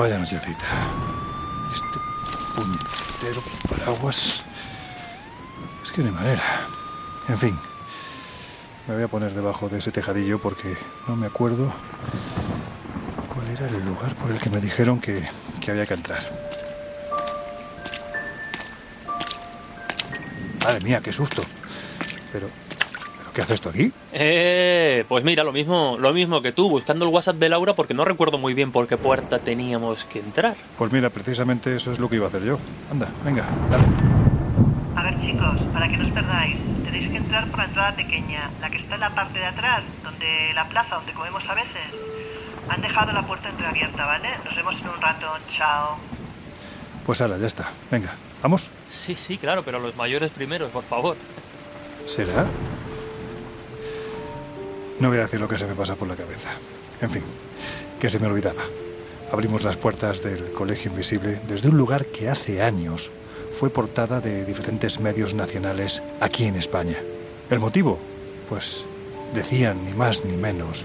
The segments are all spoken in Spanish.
Vaya nochecita. Este puñetero paraguas. Es que no hay manera. En fin. Me voy a poner debajo de ese tejadillo porque no me acuerdo cuál era el lugar por el que me dijeron que, que había que entrar. Madre mía, qué susto. Pero, ¿pero qué haces esto aquí? Eh, pues mira, lo mismo, lo mismo que tú, buscando el WhatsApp de Laura porque no recuerdo muy bien por qué puerta teníamos que entrar. Pues mira, precisamente eso es lo que iba a hacer yo. Anda, venga, dale. A ver chicos, para que no os perdáis, tenéis que entrar por la entrada pequeña, la que está en la parte de atrás, donde la plaza donde comemos a veces. Han dejado la puerta entreabierta, ¿vale? Nos vemos en un rato. Chao. Pues ahora, ya está. Venga, ¿vamos? Sí, sí, claro, pero los mayores primeros, por favor. ¿Será? No voy a decir lo que se me pasa por la cabeza. En fin, que se me olvidaba. Abrimos las puertas del Colegio Invisible desde un lugar que hace años fue portada de diferentes medios nacionales aquí en España. ¿El motivo? Pues decían ni más ni menos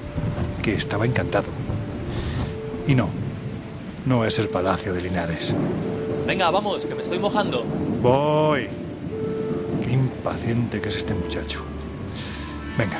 que estaba encantado. Y no, no es el Palacio de Linares. Venga, vamos, que me estoy mojando. Voy. Qué impaciente que es este muchacho. Venga,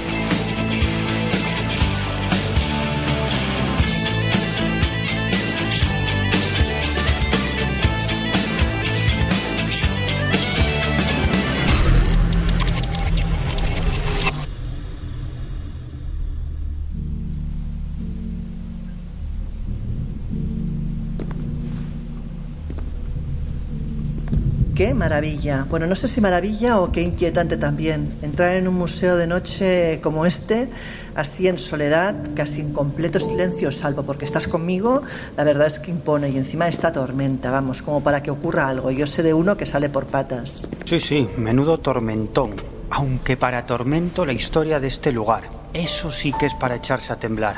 Maravilla. Bueno, no sé si maravilla o qué inquietante también. Entrar en un museo de noche como este, así en soledad, casi en completo silencio, salvo porque estás conmigo, la verdad es que impone. Y encima esta tormenta, vamos, como para que ocurra algo. Yo sé de uno que sale por patas. Sí, sí, menudo tormentón. Aunque para tormento la historia de este lugar. Eso sí que es para echarse a temblar.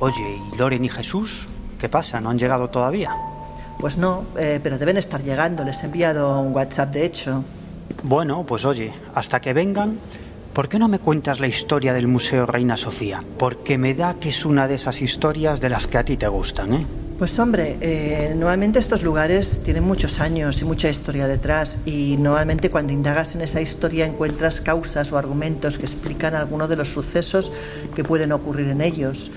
Oye, ¿y Loren y Jesús? ¿Qué pasa? ¿No han llegado todavía? Pues no, eh, pero deben estar llegando. Les he enviado un WhatsApp, de hecho. Bueno, pues oye, hasta que vengan, ¿por qué no me cuentas la historia del Museo Reina Sofía? Porque me da que es una de esas historias de las que a ti te gustan, ¿eh? Pues hombre, eh, normalmente estos lugares tienen muchos años y mucha historia detrás y normalmente cuando indagas en esa historia encuentras causas o argumentos que explican algunos de los sucesos que pueden ocurrir en ellos.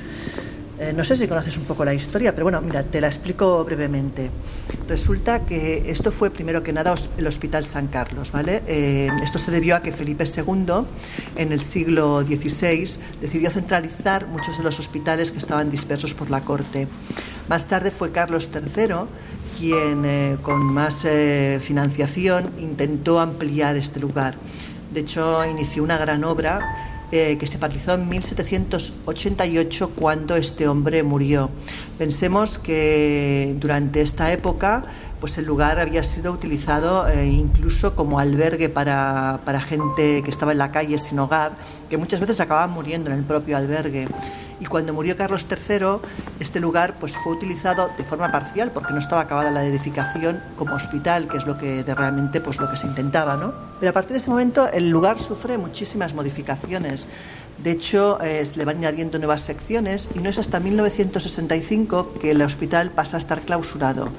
Eh, no sé si conoces un poco la historia, pero bueno, mira, te la explico brevemente. Resulta que esto fue primero que nada el Hospital San Carlos, ¿vale? Eh, esto se debió a que Felipe II, en el siglo XVI, decidió centralizar muchos de los hospitales que estaban dispersos por la corte. Más tarde fue Carlos III quien, eh, con más financiación, intentó ampliar este lugar. De hecho, inició una gran obra eh, que se paralizó en 1788 cuando este hombre murió. Pensemos que durante esta época pues el lugar había sido utilizado eh, incluso como albergue para, para gente que estaba en la calle sin hogar, que muchas veces acababan muriendo en el propio albergue y cuando murió Carlos III, este lugar pues, fue utilizado de forma parcial porque no estaba acabada la edificación como hospital, que es lo que de realmente pues, lo que se intentaba. ¿no? Pero a partir de ese momento el lugar sufre muchísimas modificaciones. De hecho, eh, se le van añadiendo nuevas secciones y no es hasta 1965 que el hospital pasa a estar clausurado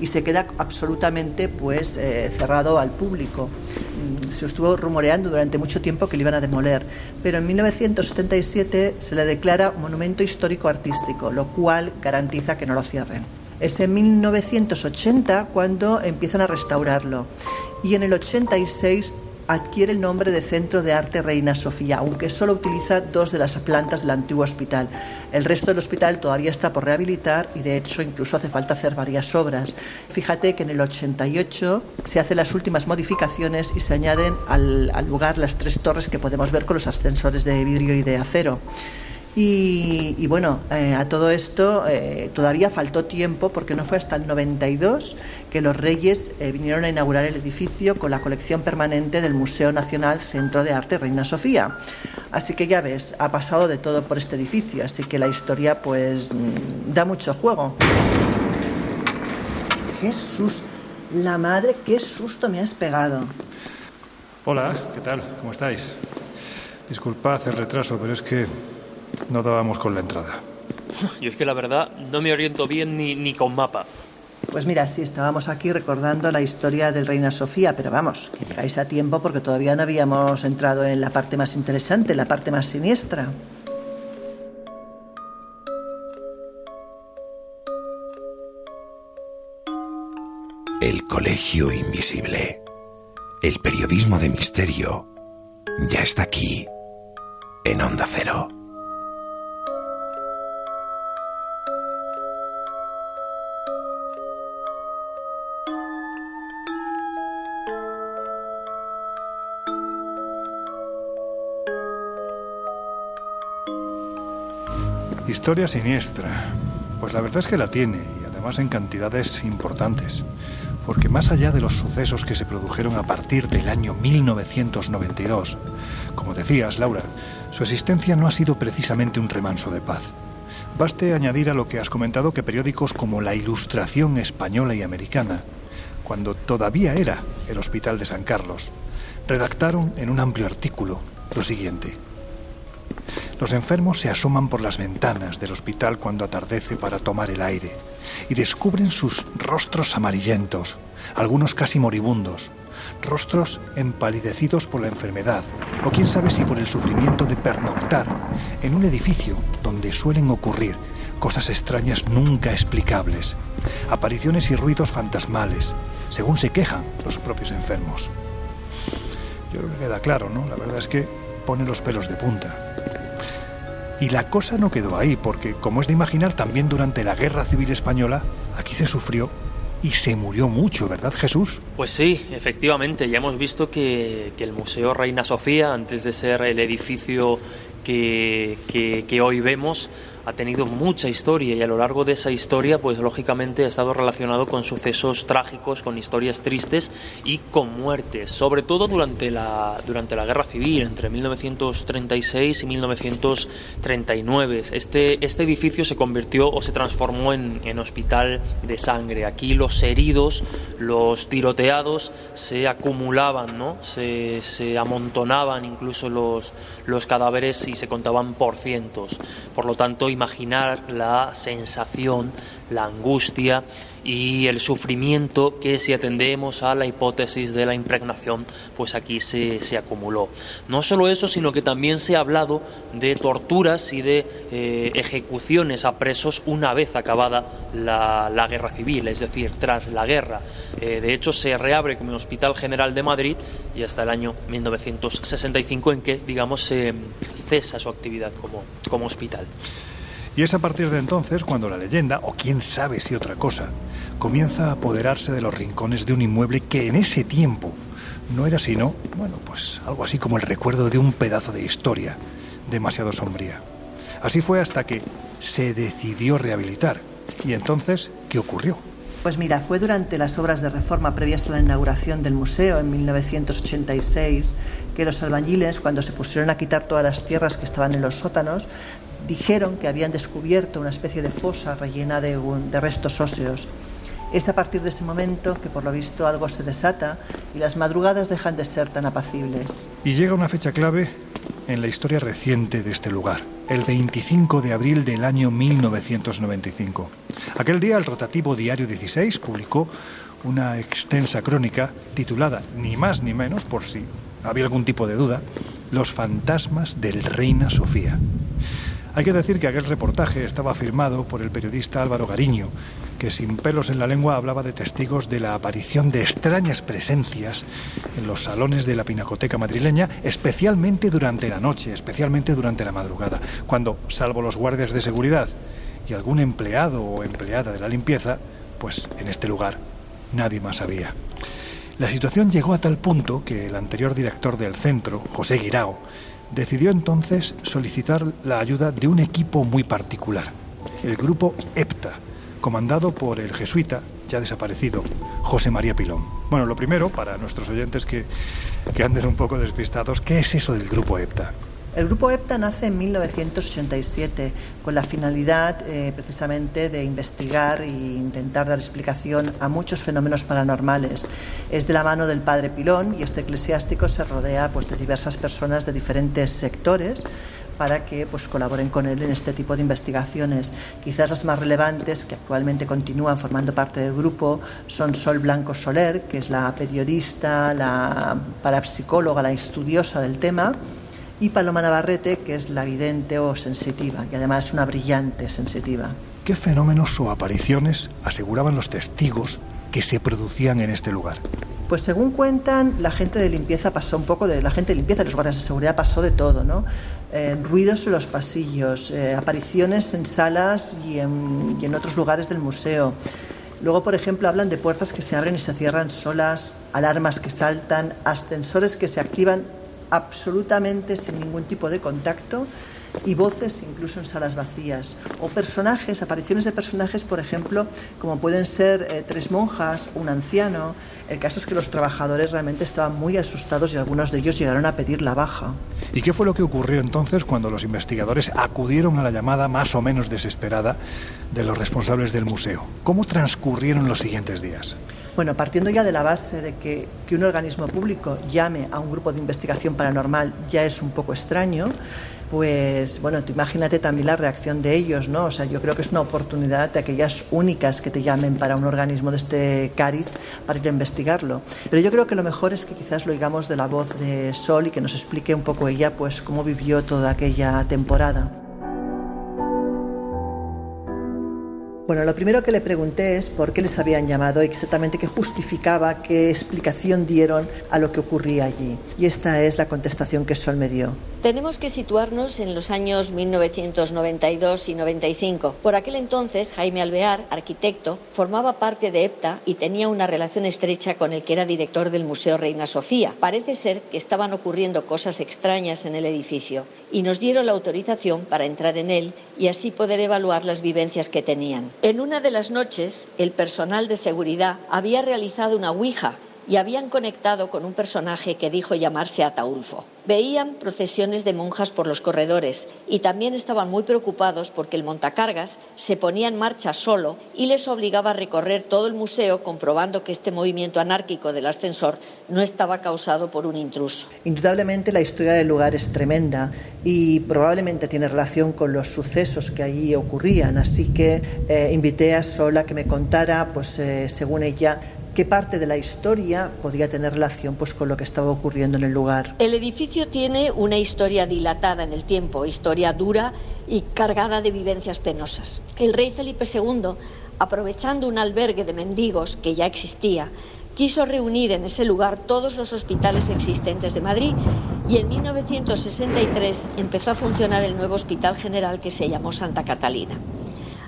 y se queda absolutamente pues, eh, cerrado al público. Mm, se estuvo rumoreando durante mucho tiempo que le iban a demoler, pero en 1977 se le declara monumento histórico artístico, lo cual garantiza que no lo cierren. Es en 1980 cuando empiezan a restaurarlo y en el 86 adquiere el nombre de Centro de Arte Reina Sofía, aunque solo utiliza dos de las plantas del antiguo hospital. El resto del hospital todavía está por rehabilitar y de hecho incluso hace falta hacer varias obras. Fíjate que en el 88 se hacen las últimas modificaciones y se añaden al, al lugar las tres torres que podemos ver con los ascensores de vidrio y de acero. Y, bueno, eh, a todo esto eh, todavía faltó tiempo porque no fue hasta el 92 que los reyes eh, vinieron a inaugurar el edificio con la colección permanente del Museo Nacional Centro de Arte Reina Sofía. Así que ya ves, ha pasado de todo por este edificio, así que la historia pues mm, da mucho juego. Jesús, la madre, qué susto me has pegado. Hola, ¿qué tal? ¿Cómo estáis? Disculpad el retraso, pero es que no dábamos con la entrada. Yo es que la verdad no me oriento bien ni, ni con mapa. Pues mira, sí, estábamos aquí recordando la historia del Reina Sofía, pero vamos, que llegáis a tiempo porque todavía no habíamos entrado en la parte más interesante, la parte más siniestra. El Colegio Invisible. El periodismo de misterio ya está aquí, en Onda Cero. Historia siniestra. Pues la verdad es que la tiene, y además en cantidades importantes. Porque más allá de los sucesos que se produjeron a partir del año 1992, como decías, Laura, su existencia no ha sido precisamente un remanso de paz. Baste añadir a lo que has comentado que periódicos como La Ilustración Española y Americana, cuando todavía era el Hospital de San Carlos, redactaron en un amplio artículo lo siguiente. Los enfermos se asoman por las ventanas del hospital cuando atardece para tomar el aire y descubren sus rostros amarillentos, algunos casi moribundos, rostros empalidecidos por la enfermedad o quién sabe si por el sufrimiento de pernoctar en un edificio donde suelen ocurrir cosas extrañas nunca explicables, apariciones y ruidos fantasmales, según se quejan los propios enfermos. Yo creo que queda claro, ¿no? La verdad es que pone los pelos de punta. Y la cosa no quedó ahí, porque, como es de imaginar, también durante la Guerra Civil Española, aquí se sufrió y se murió mucho, ¿verdad Jesús? Pues sí, efectivamente, ya hemos visto que, el Museo Reina Sofía, antes de ser el edificio que, hoy vemos, ha tenido mucha historia y a lo largo de esa historia, pues lógicamente ha estado relacionado con sucesos trágicos, con historias tristes y con muertes, sobre todo durante la, durante la Guerra Civil, entre 1936 y 1939. Este, este edificio se convirtió o se transformó en, en hospital de sangre. Aquí los heridos, los tiroteados se acumulaban, ¿no? se, se amontonaban incluso los, los cadáveres y se contaban por cientos. Por lo tanto, imaginar la sensación, la angustia y el sufrimiento que si atendemos a la hipótesis de la impregnación, pues aquí se, se acumuló. No solo eso, sino que también se ha hablado de torturas y de eh, ejecuciones a presos una vez acabada la, la, guerra civil, es decir, tras la guerra. Eh, de hecho, se reabre como Hospital General de Madrid y hasta el año 1965 en que, digamos, se cesa su actividad como, como hospital. Y es a partir de entonces cuando la leyenda, o quién sabe si otra cosa, comienza a apoderarse de los rincones de un inmueble que en ese tiempo no era sino, bueno, pues algo así como el recuerdo de un pedazo de historia demasiado sombría. Así fue hasta que se decidió rehabilitar. ¿Y entonces qué ocurrió? Pues mira, fue durante las obras de reforma previas a la inauguración del museo en 1986 que los albañiles, cuando se pusieron a quitar todas las tierras que estaban en los sótanos, dijeron que habían descubierto una especie de fosa rellena de, restos óseos. Es a partir de ese momento que por lo visto algo se desata y las madrugadas dejan de ser tan apacibles. Y llega una fecha clave en la historia reciente de este lugar, el 25 de abril del año 1995. Aquel día el rotativo Diario 16 publicó una extensa crónica titulada, ni más ni menos, por si había algún tipo de duda, Los fantasmas del Reina Sofía. Hay que decir que aquel reportaje estaba firmado por el periodista Álvaro Gariño que sin pelos en la lengua hablaba de testigos de la aparición de extrañas presencias en los salones de la pinacoteca madrileña, especialmente durante la noche, especialmente durante la madrugada, cuando, salvo los guardias de seguridad y algún empleado o empleada de la limpieza, pues en este lugar nadie más había. La situación llegó a tal punto que el anterior director del centro, José Guirao, decidió entonces solicitar la ayuda de un equipo muy particular, el grupo EPTA, comandado por el jesuita ya desaparecido, José María Pilón. Bueno, lo primero, para nuestros oyentes que, que anden un poco despistados, ¿qué es eso del grupo EPTA? El grupo EPTA nace en 1987 con la finalidad eh, precisamente de investigar e intentar dar explicación a muchos fenómenos paranormales. Es de la mano del padre Pilón y este eclesiástico se rodea pues, de diversas personas de diferentes sectores para que pues, colaboren con él en este tipo de investigaciones. Quizás las más relevantes, que actualmente continúan formando parte del grupo, son Sol Blanco Soler, que es la periodista, la parapsicóloga, la estudiosa del tema, y Paloma Navarrete, que es la vidente o sensitiva, y además una brillante sensitiva. ¿Qué fenómenos o apariciones aseguraban los testigos que se producían en este lugar? Pues según cuentan, la gente de limpieza pasó un poco de la gente de limpieza, los guardias de seguridad pasó de todo, ¿no? Eh, ruidos en los pasillos, eh, apariciones en salas y en, y en otros lugares del museo. Luego, por ejemplo, hablan de puertas que se abren y se cierran solas, alarmas que saltan, ascensores que se activan absolutamente sin ningún tipo de contacto y voces incluso en salas vacías o personajes, apariciones de personajes, por ejemplo, como pueden ser eh, tres monjas, un anciano. El caso es que los trabajadores realmente estaban muy asustados y algunos de ellos llegaron a pedir la baja. ¿Y qué fue lo que ocurrió entonces cuando los investigadores acudieron a la llamada más o menos desesperada de los responsables del museo? ¿Cómo transcurrieron los siguientes días? Bueno, partiendo ya de la base de que, que un organismo público llame a un grupo de investigación paranormal ya es un poco extraño, pues bueno, tú imagínate también la reacción de ellos, ¿no? O sea, yo creo que es una oportunidad de aquellas únicas que te llamen para un organismo de este cariz para ir a investigarlo. Pero yo creo que lo mejor es que quizás lo oigamos de la voz de Sol y que nos explique un poco ella, pues, cómo vivió toda aquella temporada. Bueno, lo primero que le pregunté es por qué les habían llamado, exactamente qué justificaba, qué explicación dieron a lo que ocurría allí. Y esta es la contestación que Sol me dio. Tenemos que situarnos en los años 1992 y 95. Por aquel entonces, Jaime Alvear, arquitecto, formaba parte de EPTA y tenía una relación estrecha con el que era director del Museo Reina Sofía. Parece ser que estaban ocurriendo cosas extrañas en el edificio y nos dieron la autorización para entrar en él y así poder evaluar las vivencias que tenían. En una de las noches, el personal de seguridad había realizado una ouija y habían conectado con un personaje que dijo llamarse Ataulfo. Veían procesiones de monjas por los corredores y también estaban muy preocupados porque el montacargas se ponía en marcha solo y les obligaba a recorrer todo el museo comprobando que este movimiento anárquico del ascensor no estaba causado por un intruso. Indudablemente la historia del lugar es tremenda y probablemente tiene relación con los sucesos que allí ocurrían, así que eh, invité a Sola que me contara, pues eh, según ella, qué parte de la historia podía tener relación pues, con lo que estaba ocurriendo en el lugar. El edificio tiene una historia dilatada en el tiempo, historia dura y cargada de vivencias penosas. El rey Felipe II, aprovechando un albergue de mendigos que ya existía, quiso reunir en ese lugar todos los hospitales existentes de Madrid y en 1963 empezó a funcionar el nuevo Hospital General que se llamó Santa Catalina.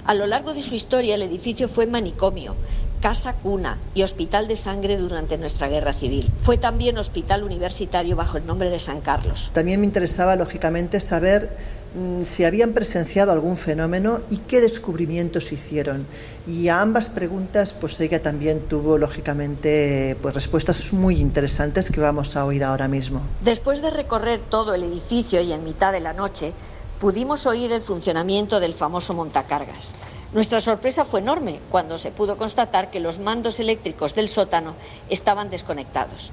A lo largo de su historia el edificio fue manicomio, casa cuna y hospital de sangre durante nuestra guerra civil. Fue también hospital universitario bajo el nombre de San Carlos. También me interesaba, lógicamente, saber mm, si habían presenciado algún fenómeno y qué descubrimientos hicieron. Y a ambas preguntas, pues ella también tuvo, lógicamente, pues respuestas muy interesantes que vamos a oír ahora mismo. Después de recorrer todo el edificio y en mitad de la noche, pudimos oír el funcionamiento del famoso montacargas. Nuestra sorpresa fue enorme cuando se pudo constatar que los mandos eléctricos del sótano estaban desconectados.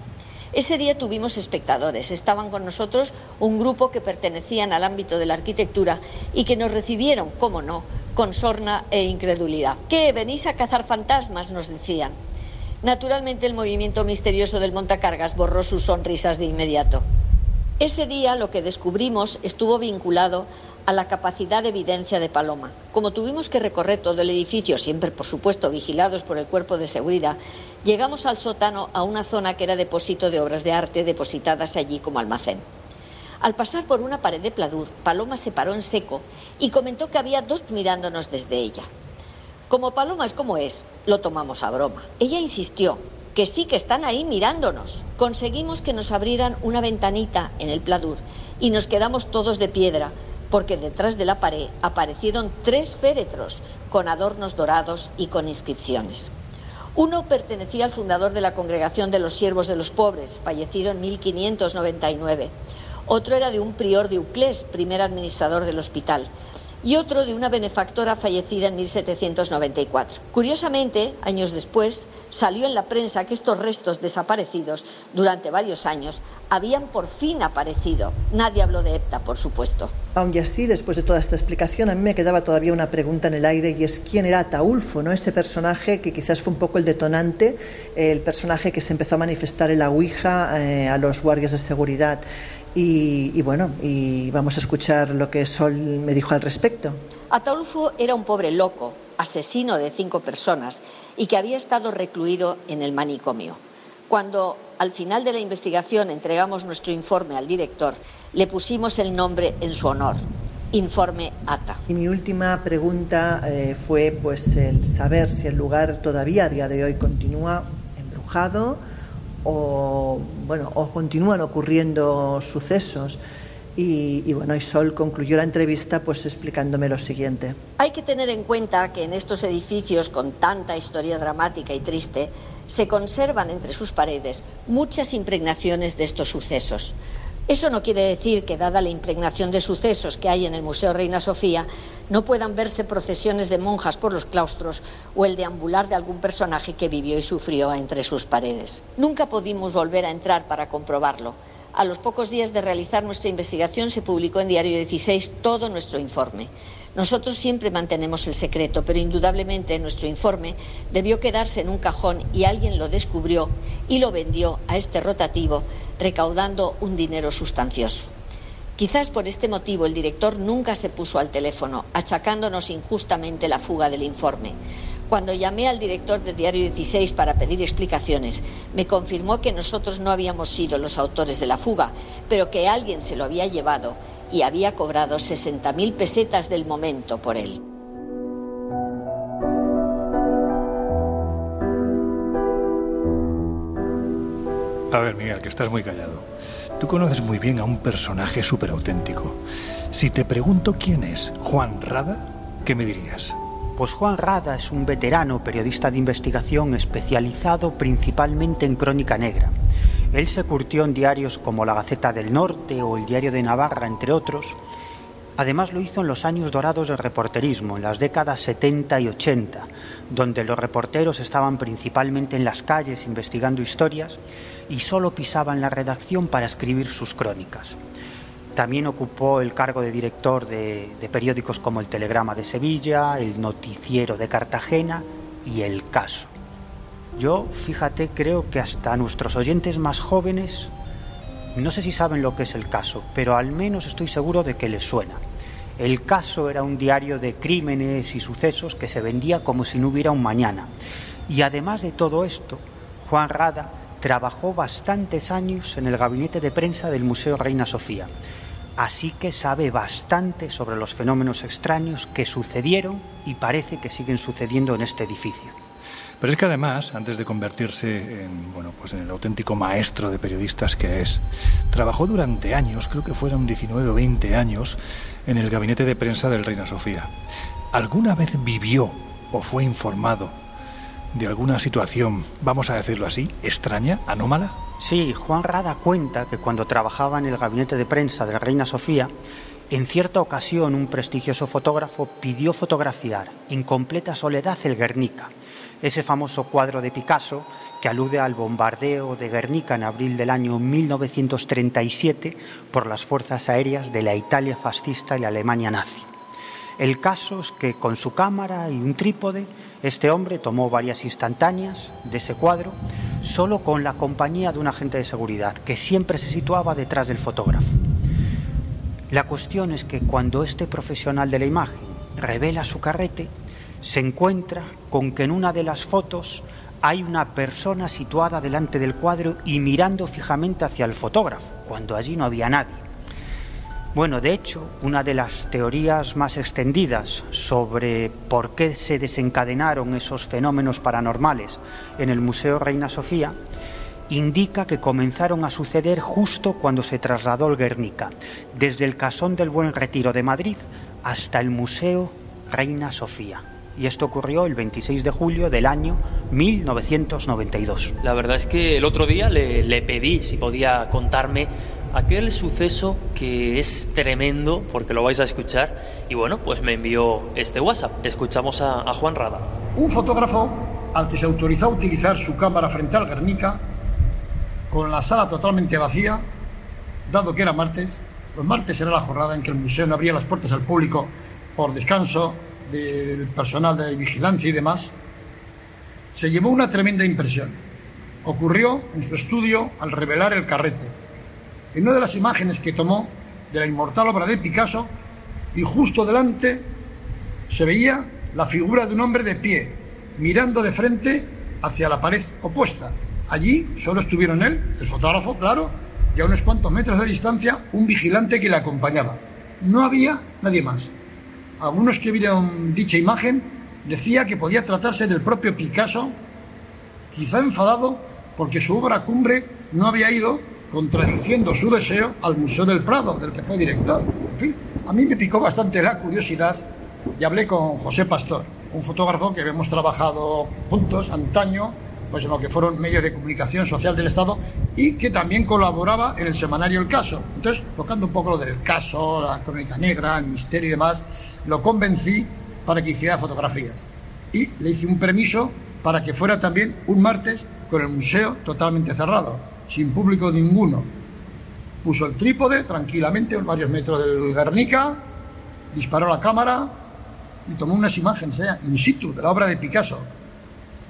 Ese día tuvimos espectadores. Estaban con nosotros un grupo que pertenecían al ámbito de la arquitectura y que nos recibieron, como no, con sorna e incredulidad. ¿Qué? ¿Venís a cazar fantasmas? nos decían. Naturalmente el movimiento misterioso del montacargas borró sus sonrisas de inmediato. Ese día lo que descubrimos estuvo vinculado a la capacidad de evidencia de Paloma. Como tuvimos que recorrer todo el edificio, siempre por supuesto vigilados por el cuerpo de seguridad, llegamos al sótano a una zona que era depósito de obras de arte depositadas allí como almacén. Al pasar por una pared de pladur, Paloma se paró en seco y comentó que había dos mirándonos desde ella. Como Paloma es como es, lo tomamos a broma. Ella insistió que sí que están ahí mirándonos. Conseguimos que nos abrieran una ventanita en el pladur y nos quedamos todos de piedra porque detrás de la pared aparecieron tres féretros con adornos dorados y con inscripciones. Uno pertenecía al fundador de la Congregación de los Siervos de los Pobres, fallecido en 1599. Otro era de un prior de Uclés, primer administrador del hospital y otro de una benefactora fallecida en 1794. Curiosamente, años después, salió en la prensa que estos restos desaparecidos durante varios años habían por fin aparecido. Nadie habló de Epta, por supuesto. Aunque así, después de toda esta explicación, a mí me quedaba todavía una pregunta en el aire y es quién era Ataulfo, ¿no? Ese personaje que quizás fue un poco el detonante, el personaje que se empezó a manifestar en la Ouija eh, a los guardias de seguridad. Y, bueno, y vamos a escuchar lo que Sol me dijo al respecto. Ataulfo era un pobre loco, asesino de cinco personas y que había estado recluido en el manicomio. Cuando al final de la investigación entregamos nuestro informe al director, le pusimos el nombre en su honor, Informe ATA. Y mi última pregunta eh, fue pues el saber si el lugar todavía a día de hoy continúa embrujado o, bueno, o continúan ocurriendo sucesos. Y, bueno, y Sol concluyó la entrevista pues explicándome lo siguiente. Hay que tener en cuenta que en estos edificios con tanta historia dramática y triste se conservan entre sus paredes muchas impregnaciones de estos sucesos. Eso no quiere decir que, dada la impregnación de sucesos que hay en el Museo Reina Sofía, no puedan verse procesiones de monjas por los claustros o el deambular de algún personaje que vivió y sufrió entre sus paredes. Nunca pudimos volver a entrar para comprobarlo. A los pocos días de realizar nuestra investigación se publicó en Diario 16 todo nuestro informe. Nosotros siempre mantenemos el secreto, pero indudablemente nuestro informe debió quedarse en un cajón y alguien lo descubrió y lo vendió a este rotativo, recaudando un dinero sustancioso. Quizás por este motivo el director nunca se puso al teléfono, achacándonos injustamente la fuga del informe. Cuando llamé al director de Diario 16 para pedir explicaciones, me confirmó que nosotros no habíamos sido los autores de la fuga, pero que alguien se lo había llevado y había cobrado 60.000 pesetas del momento por él. A ver, Miguel, que estás muy callado. Tú conoces muy bien a un personaje súper auténtico. Si te pregunto quién es Juan Rada, ¿qué me dirías? Pues Juan Rada es un veterano periodista de investigación especializado principalmente en crónica negra. Él se curtió en diarios como La Gaceta del Norte o El Diario de Navarra, entre otros. Además lo hizo en los años dorados del reporterismo, en las décadas 70 y 80, donde los reporteros estaban principalmente en las calles investigando historias y solo pisaban la redacción para escribir sus crónicas. También ocupó el cargo de director de, periódicos como El Telegrama de Sevilla, El Noticiero de Cartagena y El Caso. Yo, fíjate, creo que hasta nuestros oyentes más jóvenes, no sé si saben lo que es el caso, pero al menos estoy seguro de que les suena. El caso era un diario de crímenes y sucesos que se vendía como si no hubiera un mañana. Y además de todo esto, Juan Rada trabajó bastantes años en el gabinete de prensa del Museo Reina Sofía. Así que sabe bastante sobre los fenómenos extraños que sucedieron y parece que siguen sucediendo en este edificio. Pero es que además, antes de convertirse en, bueno, pues en el auténtico maestro de periodistas que es, trabajó durante años, creo que fueron 19 o 20 años, en el gabinete de prensa del Reina Sofía. ¿Alguna vez vivió o fue informado de alguna situación, vamos a decirlo así, extraña, anómala? Sí, Juan Rada cuenta que cuando trabajaba en el gabinete de prensa de la Reina Sofía, en cierta ocasión un prestigioso fotógrafo pidió fotografiar en completa soledad el Guernica ese famoso cuadro de Picasso que alude al bombardeo de Guernica en abril del año 1937 por las fuerzas aéreas de la Italia fascista y la Alemania nazi. El caso es que con su cámara y un trípode, este hombre tomó varias instantáneas de ese cuadro, solo con la compañía de un agente de seguridad que siempre se situaba detrás del fotógrafo. La cuestión es que cuando este profesional de la imagen revela su carrete, se encuentra con que en una de las fotos hay una persona situada delante del cuadro y mirando fijamente hacia el fotógrafo, cuando allí no había nadie. Bueno, de hecho, una de las teorías más extendidas sobre por qué se desencadenaron esos fenómenos paranormales en el Museo Reina Sofía indica que comenzaron a suceder justo cuando se trasladó el Guernica, desde el Casón del Buen Retiro de Madrid hasta el Museo Reina Sofía y esto ocurrió el 26 de julio del año 1992. La verdad es que el otro día le, pedí si podía contarme aquel suceso que es tremendo, porque lo vais a escuchar, y bueno, pues me envió este WhatsApp. Escuchamos a, Juan Rada. Un fotógrafo al que se autorizó a utilizar su cámara frente al Guernica, con la sala totalmente vacía, dado que era martes, los martes era la jornada en que el museo no abría las puertas al público por descanso del personal de vigilancia y demás, se llevó una tremenda impresión. Ocurrió en su estudio al revelar el carrete. En una de las imágenes que tomó de la inmortal obra de Picasso, y justo delante se veía la figura de un hombre de pie, mirando de frente hacia la pared opuesta. Allí solo estuvieron él, el fotógrafo, claro, y a unos cuantos metros de distancia un vigilante que le acompañaba. No había nadie más algunos que vieron dicha imagen decía que podía tratarse del propio Picasso, quizá enfadado porque su obra cumbre no había ido, contradiciendo su deseo, al Museo del Prado, del que fue director. En fin, a mí me picó bastante la curiosidad y hablé con José Pastor, un fotógrafo que hemos trabajado juntos antaño pues en lo que fueron medios de comunicación social del Estado y que también colaboraba en el semanario El Caso. Entonces, tocando un poco lo del caso, la crónica negra, el misterio y demás, lo convencí para que hiciera fotografías. Y le hice un permiso para que fuera también un martes con el museo totalmente cerrado, sin público ninguno. Puso el trípode tranquilamente a varios metros del Guernica, disparó la cámara y tomó unas imágenes eh, in situ de la obra de Picasso.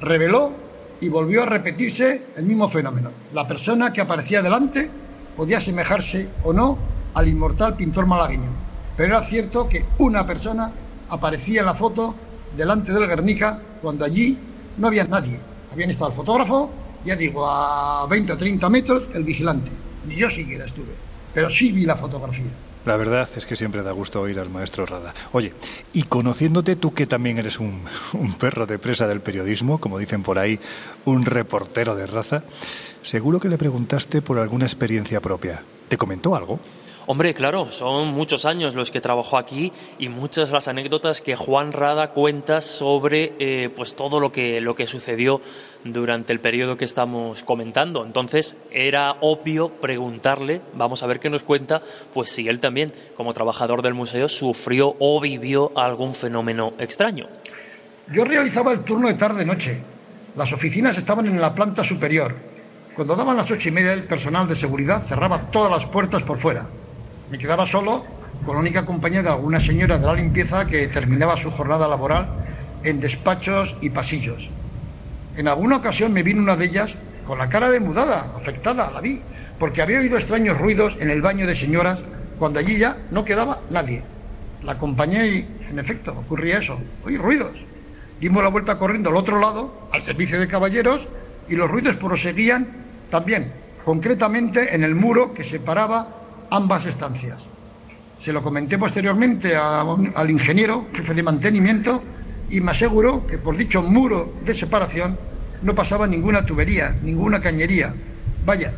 Reveló y volvió a repetirse el mismo fenómeno. La persona que aparecía delante podía asemejarse o no al inmortal pintor malagueño, pero era cierto que una persona aparecía en la foto delante del Guernica cuando allí no había nadie. Habían estado el fotógrafo, ya digo, a 20 o 30 metros el vigilante. Ni yo siquiera estuve, pero sí vi la fotografía. La verdad es que siempre da gusto oír al maestro Rada. Oye, y conociéndote tú que también eres un, un perro de presa del periodismo, como dicen por ahí, un reportero de raza, seguro que le preguntaste por alguna experiencia propia. ¿Te comentó algo? Hombre, claro, son muchos años los que trabajó aquí y muchas las anécdotas que Juan Rada cuenta sobre eh, pues todo lo que, lo que sucedió durante el periodo que estamos comentando. Entonces era obvio preguntarle, vamos a ver qué nos cuenta, pues si él también, como trabajador del museo, sufrió o vivió algún fenómeno extraño. Yo realizaba el turno de tarde-noche. Las oficinas estaban en la planta superior. Cuando daban las ocho y media, el personal de seguridad cerraba todas las puertas por fuera. Me quedaba solo con la única compañía de alguna señora de la limpieza que terminaba su jornada laboral en despachos y pasillos. En alguna ocasión me vino una de ellas con la cara demudada, afectada, la vi, porque había oído extraños ruidos en el baño de señoras cuando allí ya no quedaba nadie. La acompañé y, en efecto, ocurría eso. Oí ruidos. Dimos la vuelta corriendo al otro lado, al servicio de caballeros, y los ruidos proseguían también, concretamente en el muro que separaba ambas estancias. Se lo comenté posteriormente al ingeniero, jefe de mantenimiento, y me aseguró que por dicho muro de separación no pasaba ninguna tubería, ninguna cañería. Vaya,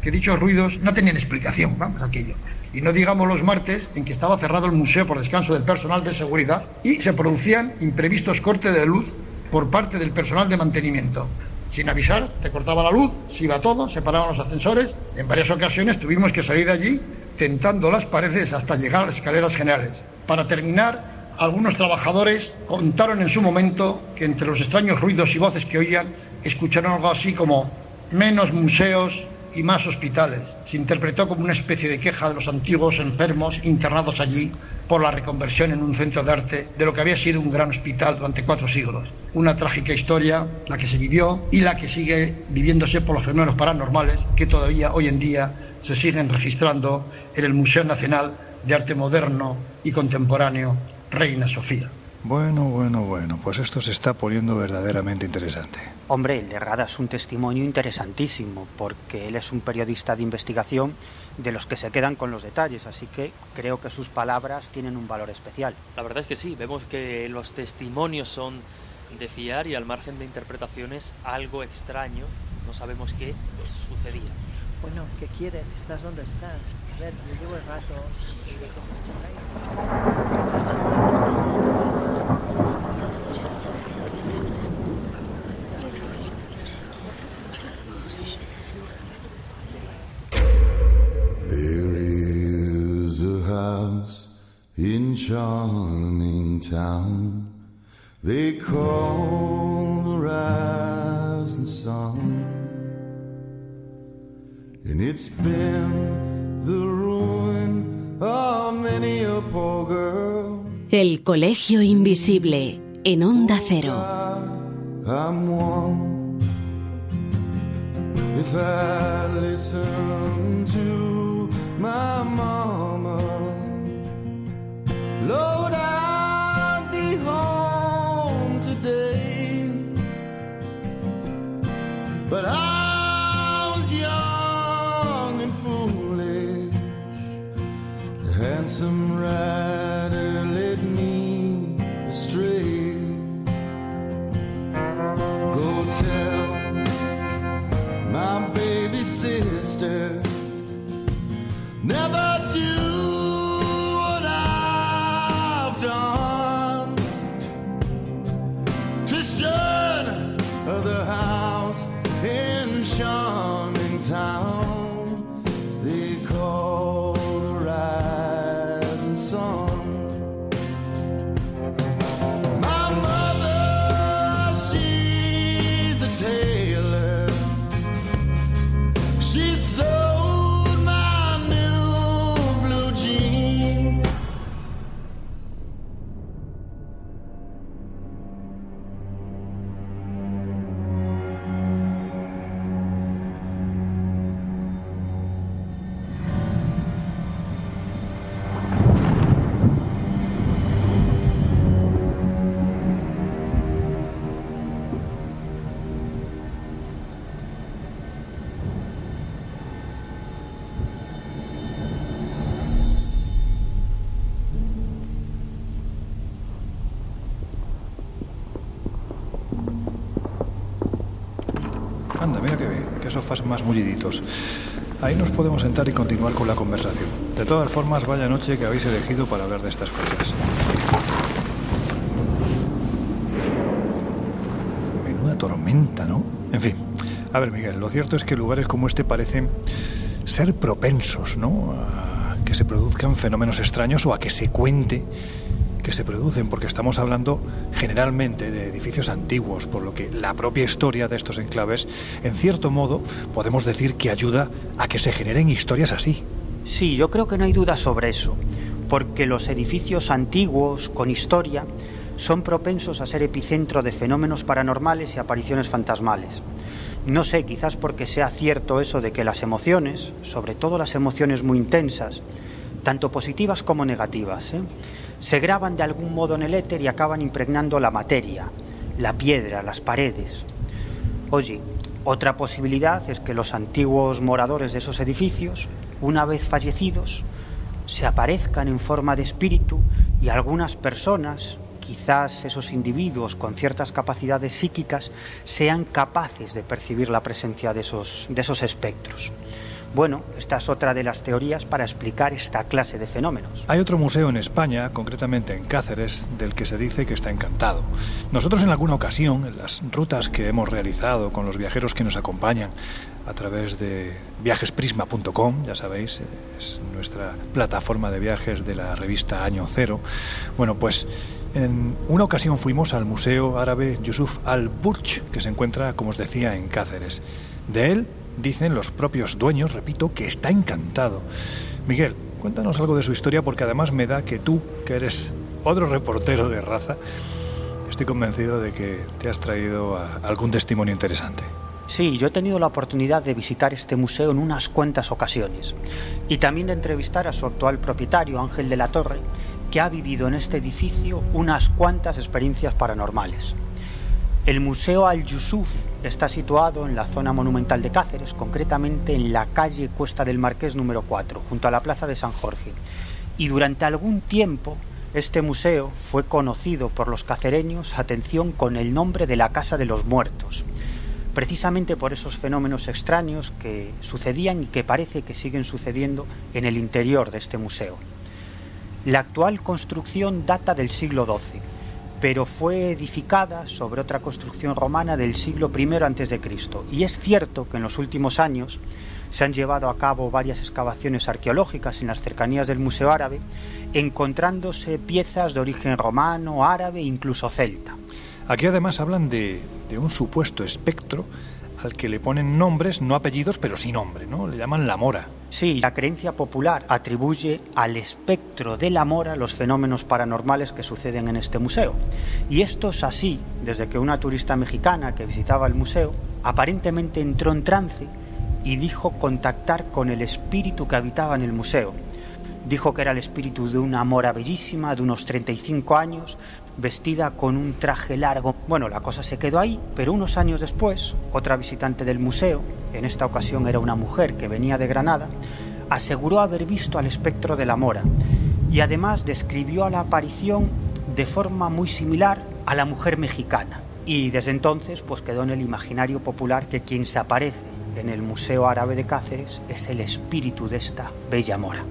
que dichos ruidos no tenían explicación, vamos, aquello. Y no digamos los martes en que estaba cerrado el museo por descanso del personal de seguridad y se producían imprevistos cortes de luz por parte del personal de mantenimiento sin avisar, te cortaba la luz, se iba todo, se paraban los ascensores. En varias ocasiones tuvimos que salir de allí tentando las paredes hasta llegar a las escaleras generales. Para terminar, algunos trabajadores contaron en su momento que entre los extraños ruidos y voces que oían, escucharon algo así como menos museos y más hospitales. Se interpretó como una especie de queja de los antiguos enfermos internados allí por la reconversión en un centro de arte de lo que había sido un gran hospital durante cuatro siglos. Una trágica historia, la que se vivió y la que sigue viviéndose por los fenómenos paranormales que todavía hoy en día se siguen registrando en el Museo Nacional de arte moderno y contemporáneo, Reina Sofía. Bueno, bueno, bueno, pues esto se está poniendo verdaderamente interesante. Hombre, le es un testimonio interesantísimo, porque él es un periodista de investigación de los que se quedan con los detalles, así que creo que sus palabras tienen un valor especial. La verdad es que sí, vemos que los testimonios son de fiar y al margen de interpretaciones algo extraño, no sabemos qué, pues sucedía. Bueno, ¿qué quieres? ¿Estás donde estás? A ver, llevo el raso. There is a house in charming town they call the rising sun. And it's been the ruin of many a poor girl. El Colegio Invisible en Onda Cero. I'm one. If I listen to my mama, Lord, I'd be home today. But I más mulliditos. Ahí nos podemos sentar y continuar con la conversación. De todas formas, vaya noche que habéis elegido para hablar de estas cosas. Menuda tormenta, ¿no? En fin. A ver, Miguel, lo cierto es que lugares como este parecen ser propensos, ¿no? A que se produzcan fenómenos extraños o a que se cuente que se producen, porque estamos hablando generalmente de edificios antiguos, por lo que la propia historia de estos enclaves, en cierto modo, podemos decir que ayuda a que se generen historias así. Sí, yo creo que no hay duda sobre eso, porque los edificios antiguos, con historia, son propensos a ser epicentro de fenómenos paranormales y apariciones fantasmales. No sé, quizás porque sea cierto eso de que las emociones, sobre todo las emociones muy intensas, tanto positivas como negativas, ¿eh? Se graban de algún modo en el éter y acaban impregnando la materia, la piedra, las paredes. Oye, otra posibilidad es que los antiguos moradores de esos edificios, una vez fallecidos, se aparezcan en forma de espíritu y algunas personas, quizás esos individuos con ciertas capacidades psíquicas, sean capaces de percibir la presencia de esos, de esos espectros. Bueno, esta es otra de las teorías para explicar esta clase de fenómenos. Hay otro museo en España, concretamente en Cáceres, del que se dice que está encantado. Nosotros en alguna ocasión, en las rutas que hemos realizado con los viajeros que nos acompañan a través de viajesprisma.com, ya sabéis, es nuestra plataforma de viajes de la revista Año Cero. Bueno, pues en una ocasión fuimos al Museo Árabe Yusuf al-Burj, que se encuentra, como os decía, en Cáceres. De él dicen los propios dueños, repito, que está encantado. Miguel, cuéntanos algo de su historia porque además me da que tú, que eres otro reportero de raza, estoy convencido de que te has traído algún testimonio interesante. Sí, yo he tenido la oportunidad de visitar este museo en unas cuantas ocasiones y también de entrevistar a su actual propietario, Ángel de la Torre, que ha vivido en este edificio unas cuantas experiencias paranormales. El Museo Al-Yusuf está situado en la zona monumental de Cáceres, concretamente en la calle Cuesta del Marqués número 4, junto a la Plaza de San Jorge. Y durante algún tiempo este museo fue conocido por los cacereños, atención, con el nombre de la Casa de los Muertos, precisamente por esos fenómenos extraños que sucedían y que parece que siguen sucediendo en el interior de este museo. La actual construcción data del siglo XII, pero fue edificada sobre otra construcción romana del siglo I a.C. Y es cierto que en los últimos años se han llevado a cabo varias excavaciones arqueológicas en las cercanías del Museo Árabe, encontrándose piezas de origen romano, árabe e incluso celta. Aquí además hablan de, de un supuesto espectro al que le ponen nombres, no apellidos, pero sí nombre, ¿no? Le llaman la mora. Sí, la creencia popular atribuye al espectro de la mora los fenómenos paranormales que suceden en este museo. Y esto es así desde que una turista mexicana que visitaba el museo aparentemente entró en trance y dijo contactar con el espíritu que habitaba en el museo. Dijo que era el espíritu de una mora bellísima de unos 35 años, vestida con un traje largo. Bueno, la cosa se quedó ahí, pero unos años después, otra visitante del museo, en esta ocasión era una mujer que venía de Granada, aseguró haber visto al espectro de la mora y además describió a la aparición de forma muy similar a la mujer mexicana. Y desde entonces pues quedó en el imaginario popular que quien se aparece en el Museo Árabe de Cáceres es el espíritu de esta bella mora.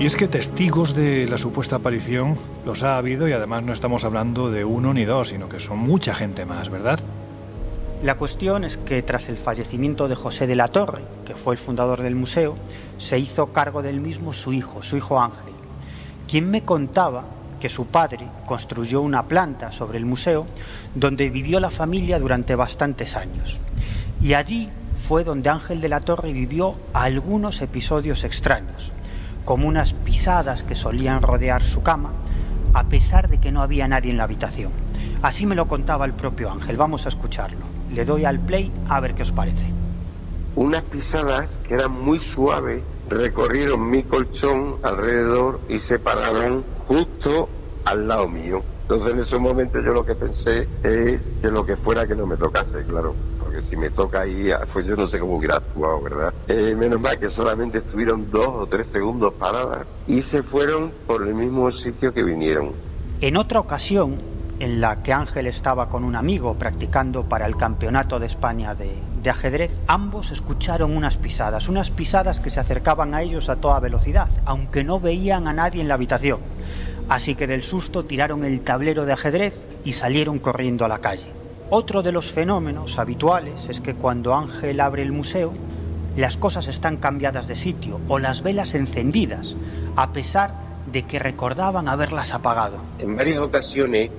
Y es que testigos de la supuesta aparición los ha habido y además no estamos hablando de uno ni dos, sino que son mucha gente más, ¿verdad? La cuestión es que tras el fallecimiento de José de la Torre, que fue el fundador del museo, se hizo cargo del mismo su hijo, su hijo Ángel, quien me contaba que su padre construyó una planta sobre el museo donde vivió la familia durante bastantes años. Y allí fue donde Ángel de la Torre vivió algunos episodios extraños como unas pisadas que solían rodear su cama, a pesar de que no había nadie en la habitación. Así me lo contaba el propio Ángel. Vamos a escucharlo. Le doy al play a ver qué os parece. Unas pisadas que eran muy suaves recorrieron mi colchón alrededor y se pararon justo al lado mío. Entonces en ese momento yo lo que pensé es que lo que fuera que no me tocase, claro si me toca ahí, ah, pues yo no sé cómo hubiera actuado, ¿verdad? Eh, menos mal que solamente estuvieron dos o tres segundos paradas y se fueron por el mismo sitio que vinieron. En otra ocasión, en la que Ángel estaba con un amigo practicando para el Campeonato de España de, de, ajedrez, ambos escucharon unas pisadas, unas pisadas que se acercaban a ellos a toda velocidad, aunque no veían a nadie en la habitación. Así que del susto tiraron el tablero de ajedrez y salieron corriendo a la calle. Otro de los fenómenos habituales es que cuando Ángel abre el museo, las cosas están cambiadas de sitio o las velas encendidas, a pesar de que recordaban haberlas apagado. En varias ocasiones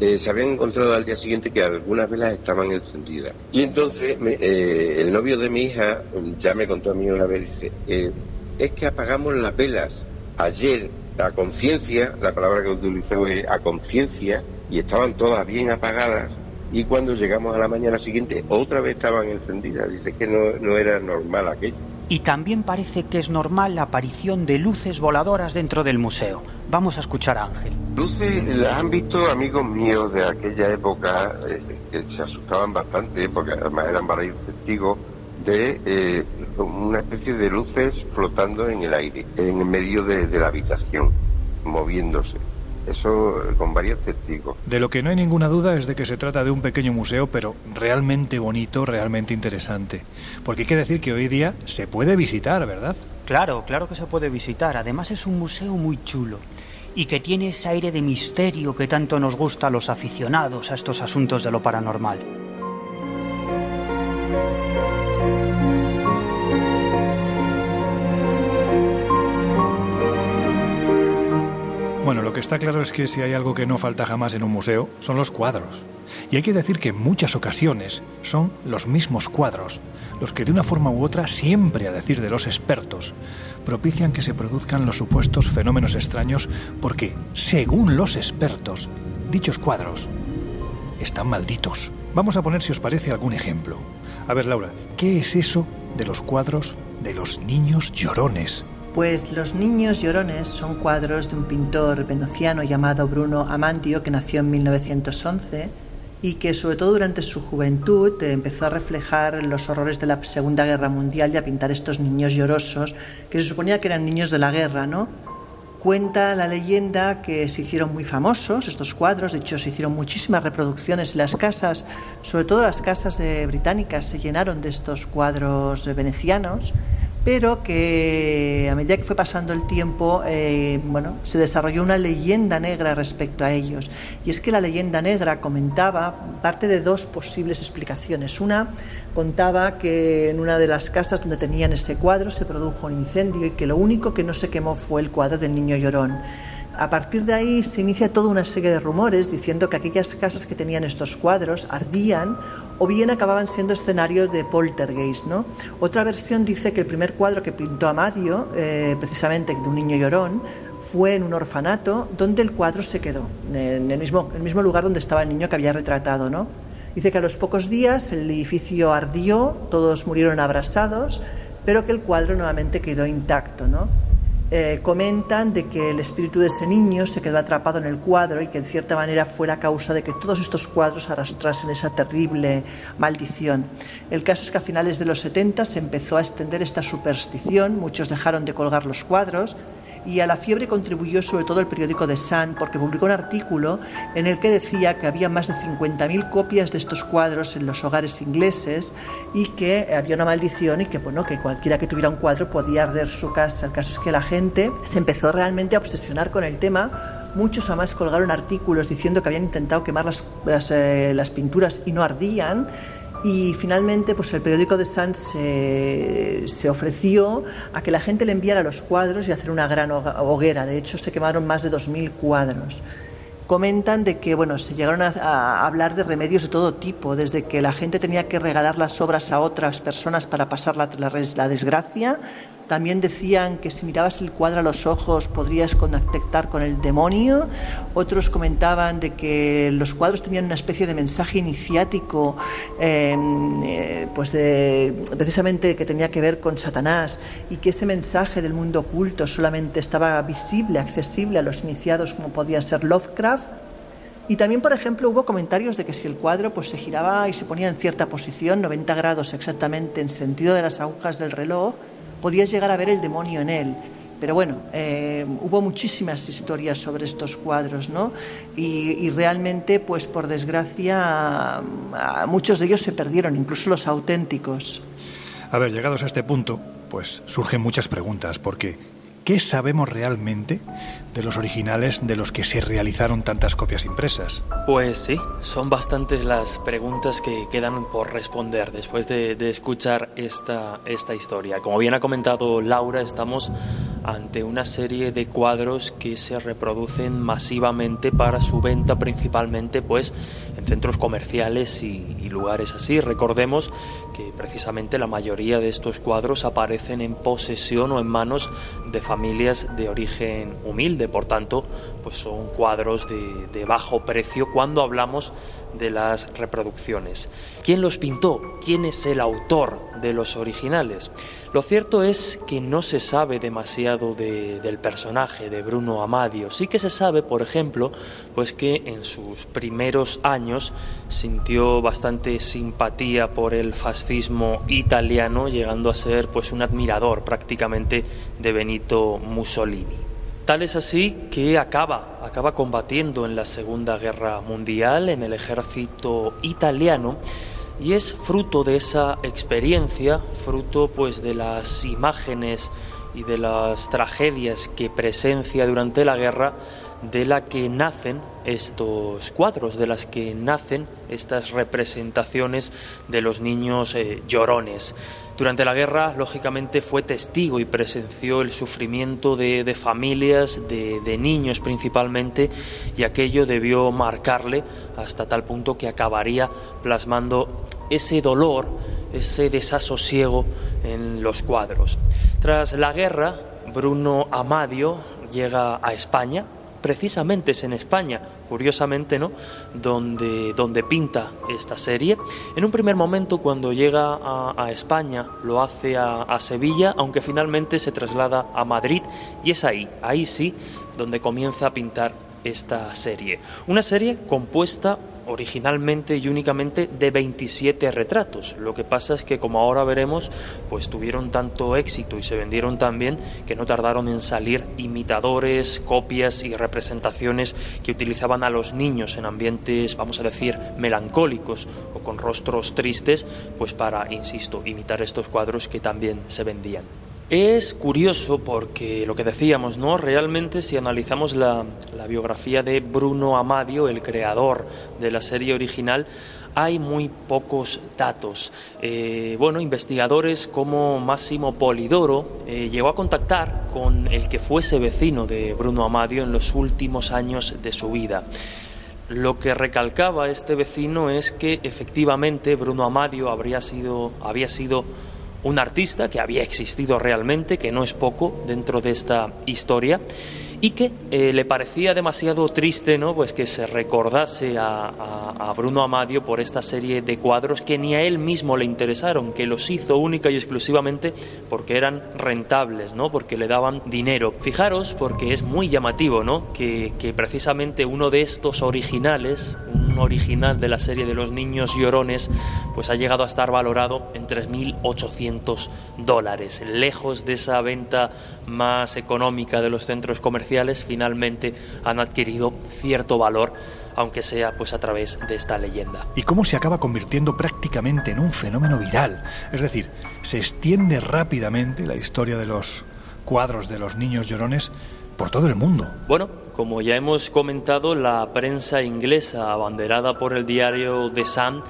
eh, se habían encontrado al día siguiente que algunas velas estaban encendidas. Y entonces eh, el novio de mi hija ya me contó a mí una vez, dice, eh, es que apagamos las velas ayer a conciencia, la palabra que utilizó es a conciencia, y estaban todas bien apagadas y cuando llegamos a la mañana siguiente otra vez estaban encendidas. Dice que no, no era normal aquello. Y también parece que es normal la aparición de luces voladoras dentro del museo. Vamos a escuchar a Ángel. Luces las han visto amigos míos de aquella época eh, que se asustaban bastante porque además eran varios testigos de eh, una especie de luces flotando en el aire, en el medio de la habitación, moviéndose. Eso con varios testigos. De lo que no hay ninguna duda es de que se trata de un pequeño museo, pero realmente bonito, realmente interesante. Porque hay que decir que hoy día se puede visitar, ¿verdad? Claro, claro que se puede visitar. Además es un museo muy chulo y que tiene ese aire de misterio que tanto nos gusta a los aficionados a estos asuntos de lo paranormal. Bueno, lo que está claro es que si hay algo que no falta jamás en un museo, son los cuadros. Y hay que decir que en muchas ocasiones son los mismos cuadros, los que de una forma u otra, siempre a decir de los expertos, propician que se produzcan los supuestos fenómenos extraños porque, según los expertos, dichos cuadros están malditos. Vamos a poner, si os parece, algún ejemplo. A ver, Laura, ¿qué es eso de los cuadros de los niños llorones? Pues Los Niños Llorones son cuadros de un pintor veneciano llamado Bruno Amandio que nació en 1911 y que sobre todo durante su juventud empezó a reflejar los horrores de la Segunda Guerra Mundial y a pintar estos niños llorosos que se suponía que eran niños de la guerra, ¿no? Cuenta la leyenda que se hicieron muy famosos estos cuadros, de hecho se hicieron muchísimas reproducciones en las casas, sobre todo las casas eh, británicas se llenaron de estos cuadros venecianos pero que a medida que fue pasando el tiempo, eh, bueno, se desarrolló una leyenda negra respecto a ellos. Y es que la leyenda negra comentaba parte de dos posibles explicaciones. Una contaba que en una de las casas donde tenían ese cuadro se produjo un incendio y que lo único que no se quemó fue el cuadro del niño llorón. A partir de ahí se inicia toda una serie de rumores diciendo que aquellas casas que tenían estos cuadros ardían o bien acababan siendo escenarios de poltergeist. ¿no? Otra versión dice que el primer cuadro que pintó Amadio, eh, precisamente de un niño llorón, fue en un orfanato donde el cuadro se quedó, en el mismo, el mismo lugar donde estaba el niño que había retratado. ¿no? Dice que a los pocos días el edificio ardió, todos murieron abrasados, pero que el cuadro nuevamente quedó intacto. ¿no? Eh, comentan de que el espíritu de ese niño se quedó atrapado en el cuadro y que en cierta manera fue la causa de que todos estos cuadros arrastrasen esa terrible maldición. El caso es que a finales de los 70 se empezó a extender esta superstición, muchos dejaron de colgar los cuadros y a la fiebre contribuyó sobre todo el periódico The Sun porque publicó un artículo en el que decía que había más de 50.000 copias de estos cuadros en los hogares ingleses y que había una maldición y que bueno que cualquiera que tuviera un cuadro podía arder su casa. El caso es que la gente se empezó realmente a obsesionar con el tema Muchos además colgaron artículos diciendo que habían intentado quemar las, las, eh, las, pinturas y no ardían y finalmente pues el periódico de Sun se, se, ofreció a que la gente le enviara los cuadros y hacer una gran hoguera. De hecho, se quemaron más de 2.000 cuadros. Comentan de que bueno, se llegaron a, a, hablar de remedios de todo tipo, desde que la gente tenía que regalar las obras a otras personas para pasar la, la desgracia, también decían que si mirabas el cuadro a los ojos podrías contactar con el demonio. Otros comentaban de que los cuadros tenían una especie de mensaje iniciático, em, eh, pues de, precisamente que tenía que ver con Satanás y que ese mensaje del mundo oculto solamente estaba visible, accesible a los iniciados como podía ser Lovecraft. Y también, por ejemplo, hubo comentarios de que si el cuadro pues, se giraba y se ponía en cierta posición, 90 grados exactamente en sentido de las agujas del reloj, podías llegar a ver el demonio en él. Pero bueno, eh, hubo muchísimas historias sobre estos cuadros, ¿no? Y, y, realmente, pues por desgracia, muchos de ellos se perdieron, incluso los auténticos. A ver, llegados a este punto, pues surgen muchas preguntas, porque ¿qué sabemos realmente de los originales de los que se realizaron tantas copias impresas? Pues sí, son bastantes las preguntas que quedan por responder después de, escuchar esta, esta historia. Como bien ha comentado Laura, estamos ante una serie de cuadros que se reproducen masivamente para su venta principalmente pues en centros comerciales y, lugares así. Recordemos que precisamente la mayoría de estos cuadros aparecen en posesión o en manos de familias de origen humilde, por tanto pues son cuadros de bajo precio cuando hablamos de las reproducciones. ¿Quién los pintó? ¿Quién es el autor de los originales? Lo cierto es que no se sabe demasiado de, del personaje de Bruno Amadio. Sí que se sabe, por ejemplo, pues que en sus primeros años sintió bastante simpatía por el fascismo italiano, llegando a ser pues un admirador prácticamente de Benito Mussolini. Tal es así que acaba, acaba combatiendo en la Segunda Guerra Mundial en el ejército italiano y es fruto de esa experiencia, fruto pues de las imágenes y de las tragedias que presencia durante la guerra de la que nacen estos cuadros, de las que nacen estas representaciones de los niños eh, llorones. Durante la guerra, lógicamente, fue testigo y presenció el sufrimiento de, familias, de, de, niños principalmente, y aquello debió marcarle hasta tal punto que acabaría plasmando ese dolor ese desasosiego en los cuadros. Tras la guerra, Bruno Amadio llega a España, precisamente es en España, curiosamente, ¿no? Donde, donde pinta esta serie. En un primer momento, cuando llega a, España, lo hace a, a, Sevilla, aunque finalmente se traslada a Madrid, y es ahí, ahí sí, donde comienza a pintar esta serie. Una serie compuesta originalmente y únicamente de 27 retratos. Lo que pasa es que, como ahora veremos, pues tuvieron tanto éxito y se vendieron tan bien que no tardaron en salir imitadores, copias y representaciones que utilizaban a los niños en ambientes, vamos a decir, melancólicos o con rostros tristes, pues para, insisto, imitar estos cuadros que también se vendían. Es curioso porque lo que decíamos, ¿no? Realmente si analizamos la, biografía de Bruno Amadio, el creador de la serie original, hay muy pocos datos. Eh, bueno, investigadores como Máximo Polidoro eh, llegó a contactar con el que fuese vecino de Bruno Amadio en los últimos años de su vida. Lo que recalcaba este vecino es que efectivamente Bruno Amadio habría sido, había sido un artista que había existido realmente, que no es poco dentro de esta historia y que eh, le parecía demasiado triste ¿no? pues que se recordase a, Bruno Amadio por esta serie de cuadros que ni a él mismo le interesaron, que los hizo única y exclusivamente porque eran rentables, ¿no? porque le daban dinero. Fijaros, porque es muy llamativo ¿no? que, que precisamente uno de estos originales, un original de la serie de los niños llorones, pues ha llegado a estar valorado en 3.800 dólares, lejos de esa venta más económica de los centros comerciales, finalmente han adquirido cierto valor aunque sea pues a través de esta leyenda. ¿Y cómo se acaba convirtiendo prácticamente en un fenómeno viral? Es decir, se extiende rápidamente la historia de los cuadros de los niños llorones por todo el mundo. Bueno, como ya hemos comentado, la prensa inglesa, abanderada por el diario The Sun,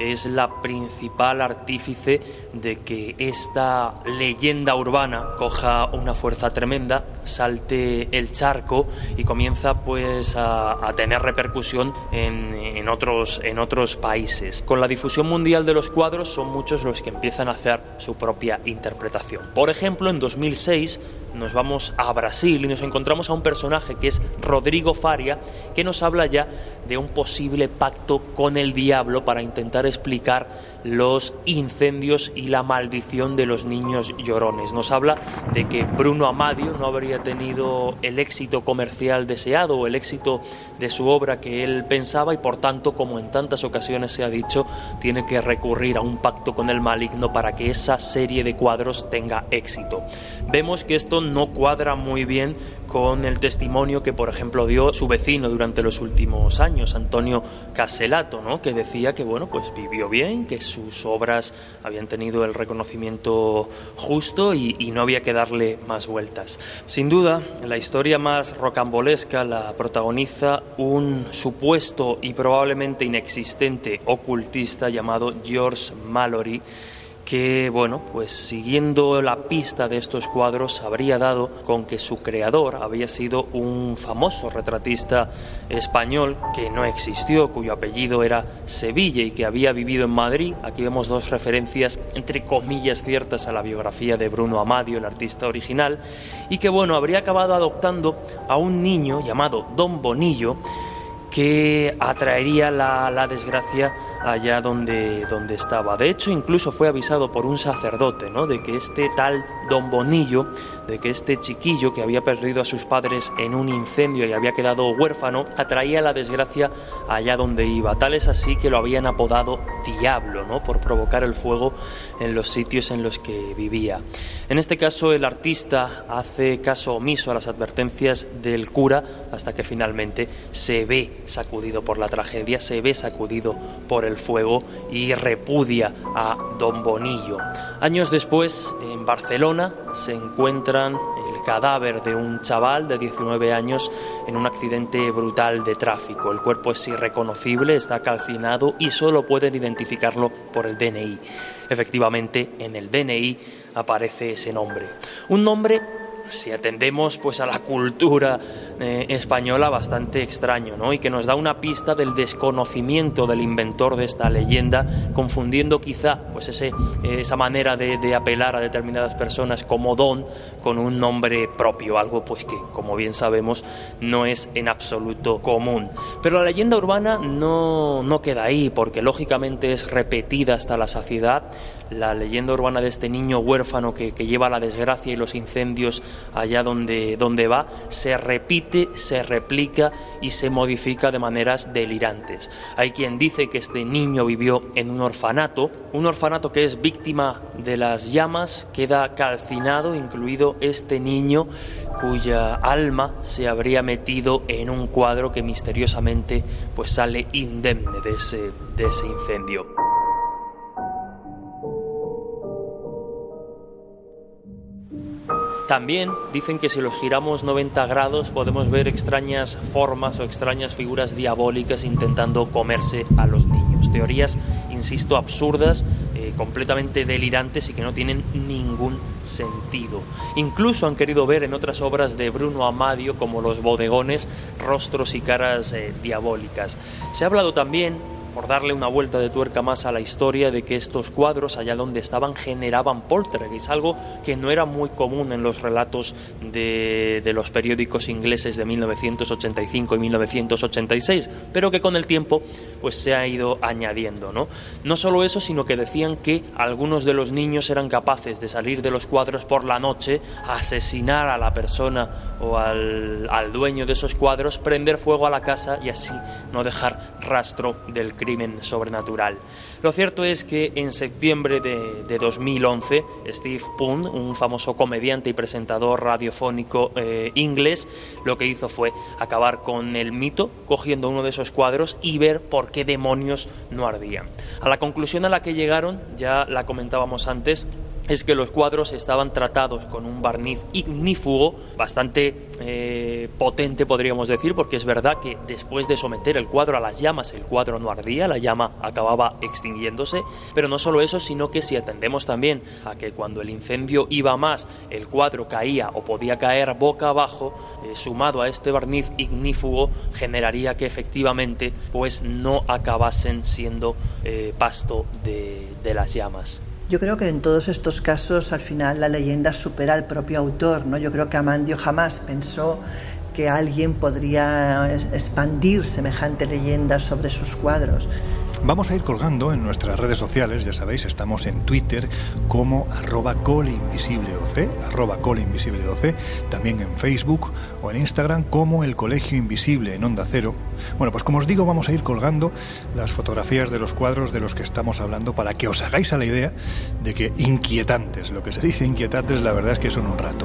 es la principal artífice de que esta leyenda urbana coja una fuerza tremenda, salte el charco y comienza pues a, tener repercusión en, en, otros, en otros países. Con la difusión mundial de los cuadros son muchos los que empiezan a hacer su propia interpretación. Por ejemplo, en 2006 nos vamos a Brasil y nos encontramos a un personaje que es Rodrigo Faria, que nos habla ya de un posible pacto con el diablo para intentar explicar los incendios y la maldición de los niños llorones. Nos habla de que Bruno Amadio no habría tenido el éxito comercial deseado o el éxito de su obra que él pensaba y por tanto, como en tantas ocasiones se ha dicho, tiene que recurrir a un pacto con el maligno para que esa serie de cuadros tenga éxito. Vemos que esto no cuadra muy bien con el testimonio que, por ejemplo, dio su vecino durante los últimos años, Antonio Caselato, ¿no? que decía que bueno, pues vivió bien, que sus obras habían tenido el reconocimiento justo y, y no había que darle más vueltas. Sin duda, la historia más rocambolesca la protagoniza un supuesto y probablemente inexistente ocultista llamado George Mallory, que, bueno, pues siguiendo la pista de estos cuadros habría dado con que su creador había sido un famoso retratista español que no existió, cuyo apellido era Sevilla y que había vivido en Madrid. Aquí vemos dos referencias entre comillas ciertas a la biografía de Bruno Amadio, el artista original, y que, bueno, habría acabado adoptando a un niño llamado Don Bonillo que atraería la, la desgracia allá donde, donde estaba. De hecho, incluso fue avisado por un sacerdote, ¿no? De que este tal Don Bonillo, de que este chiquillo que había perdido a sus padres en un incendio y había quedado huérfano, atraía la desgracia allá donde iba. Tal es así que lo habían apodado Diablo, ¿no? Por provocar el fuego en los sitios en los que vivía. En este caso, el artista hace caso omiso a las advertencias del cura hasta que finalmente se ve sacudido por la tragedia, se ve sacudido por el fuego y repudia a Don Bonillo. Años después, en Barcelona, se el cadáver de un chaval de 19 años en un accidente brutal de tráfico. El cuerpo es irreconocible, está calcinado y solo pueden identificarlo por el DNI. Efectivamente, en el DNI aparece ese nombre. Un nombre si atendemos pues a la cultura eh, española bastante extraño, ¿no? Y que nos da una pista del desconocimiento del inventor de esta leyenda, confundiendo quizá pues ese, esa manera de, de, apelar a determinadas personas como don con un nombre propio, algo pues que como bien sabemos no es en absoluto común. Pero la leyenda urbana no, no queda ahí, porque lógicamente es repetida hasta la saciedad la leyenda urbana de este niño huérfano que, lleva la desgracia y los incendios allá donde, donde va, se repite, se replica y se modifica de maneras delirantes. Hay quien dice que este niño vivió en un orfanato, un orfanato que es víctima de las llamas, queda calcinado, incluido este niño cuya alma se habría metido en un cuadro que misteriosamente pues sale indemne de ese, de ese incendio. También dicen que si los giramos 90 grados podemos ver extrañas formas o extrañas figuras diabólicas intentando comerse a los niños. Teorías, insisto, absurdas, eh, completamente delirantes y que no tienen ningún sentido. Incluso han querido ver en otras obras de Bruno Amadio, como Los bodegones, rostros y caras eh, diabólicas. Se ha hablado también por darle una vuelta de tuerca más a la historia de que estos cuadros, allá donde estaban, generaban poltergeist, algo que no era muy común en los relatos de, de, los periódicos ingleses de 1985 y 1986, pero que con el tiempo pues se ha ido añadiendo. ¿no? no solo eso, sino que decían que algunos de los niños eran capaces de salir de los cuadros por la noche, asesinar a la persona o al, dueño de esos cuadros, prender fuego a la casa y así no dejar rastro del crimen sobrenatural. Lo cierto es que en septiembre de, 2011, Steve Poon, un famoso comediante y presentador radiofónico eh, inglés, lo que hizo fue acabar con el mito, cogiendo uno de esos cuadros y ver por qué demonios no ardían. A la conclusión a la que llegaron, ya la comentábamos antes, es que los cuadros estaban tratados con un barniz ignífugo bastante eh, potente, podríamos decir, porque es verdad que después de someter el cuadro a las llamas, el cuadro no ardía, la llama acababa extinguiéndose, pero no solo eso, sino que si atendemos también a que cuando el incendio iba más, el cuadro caía o podía caer boca abajo, eh, sumado a este barniz ignífugo, generaría que efectivamente pues no acabasen siendo eh, pasto de las llamas. Yo creo que en todos estos casos al final la leyenda supera al propio autor, ¿no? Yo creo que Amandio jamás pensó que alguien podría expandir semejante leyenda sobre sus cuadros. Vamos a ir colgando en nuestras redes sociales, ya sabéis, estamos en Twitter como arroba coleinvisibleoc, arroba coleinvisibleoc, también en Facebook o en Instagram como el Colegio Invisible en Onda Cero. Bueno, pues como os digo, vamos a ir colgando las fotografías de los cuadros de los que estamos hablando para que os hagáis a la idea de que inquietantes, lo que se dice inquietantes, la verdad es que son un rato.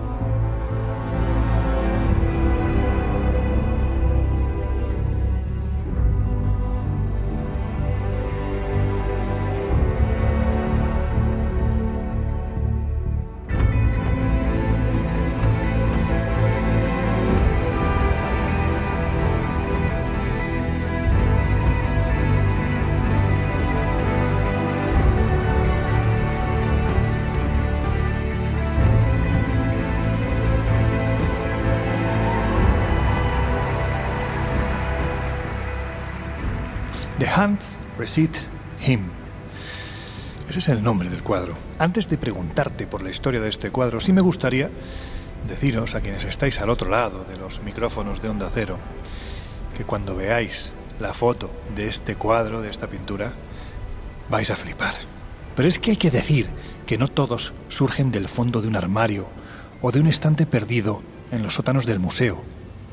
Hunt Him. Ese es el nombre del cuadro. Antes de preguntarte por la historia de este cuadro, sí me gustaría deciros a quienes estáis al otro lado de los micrófonos de Onda Cero que cuando veáis la foto de este cuadro, de esta pintura, vais a flipar. Pero es que hay que decir que no todos surgen del fondo de un armario o de un estante perdido en los sótanos del museo.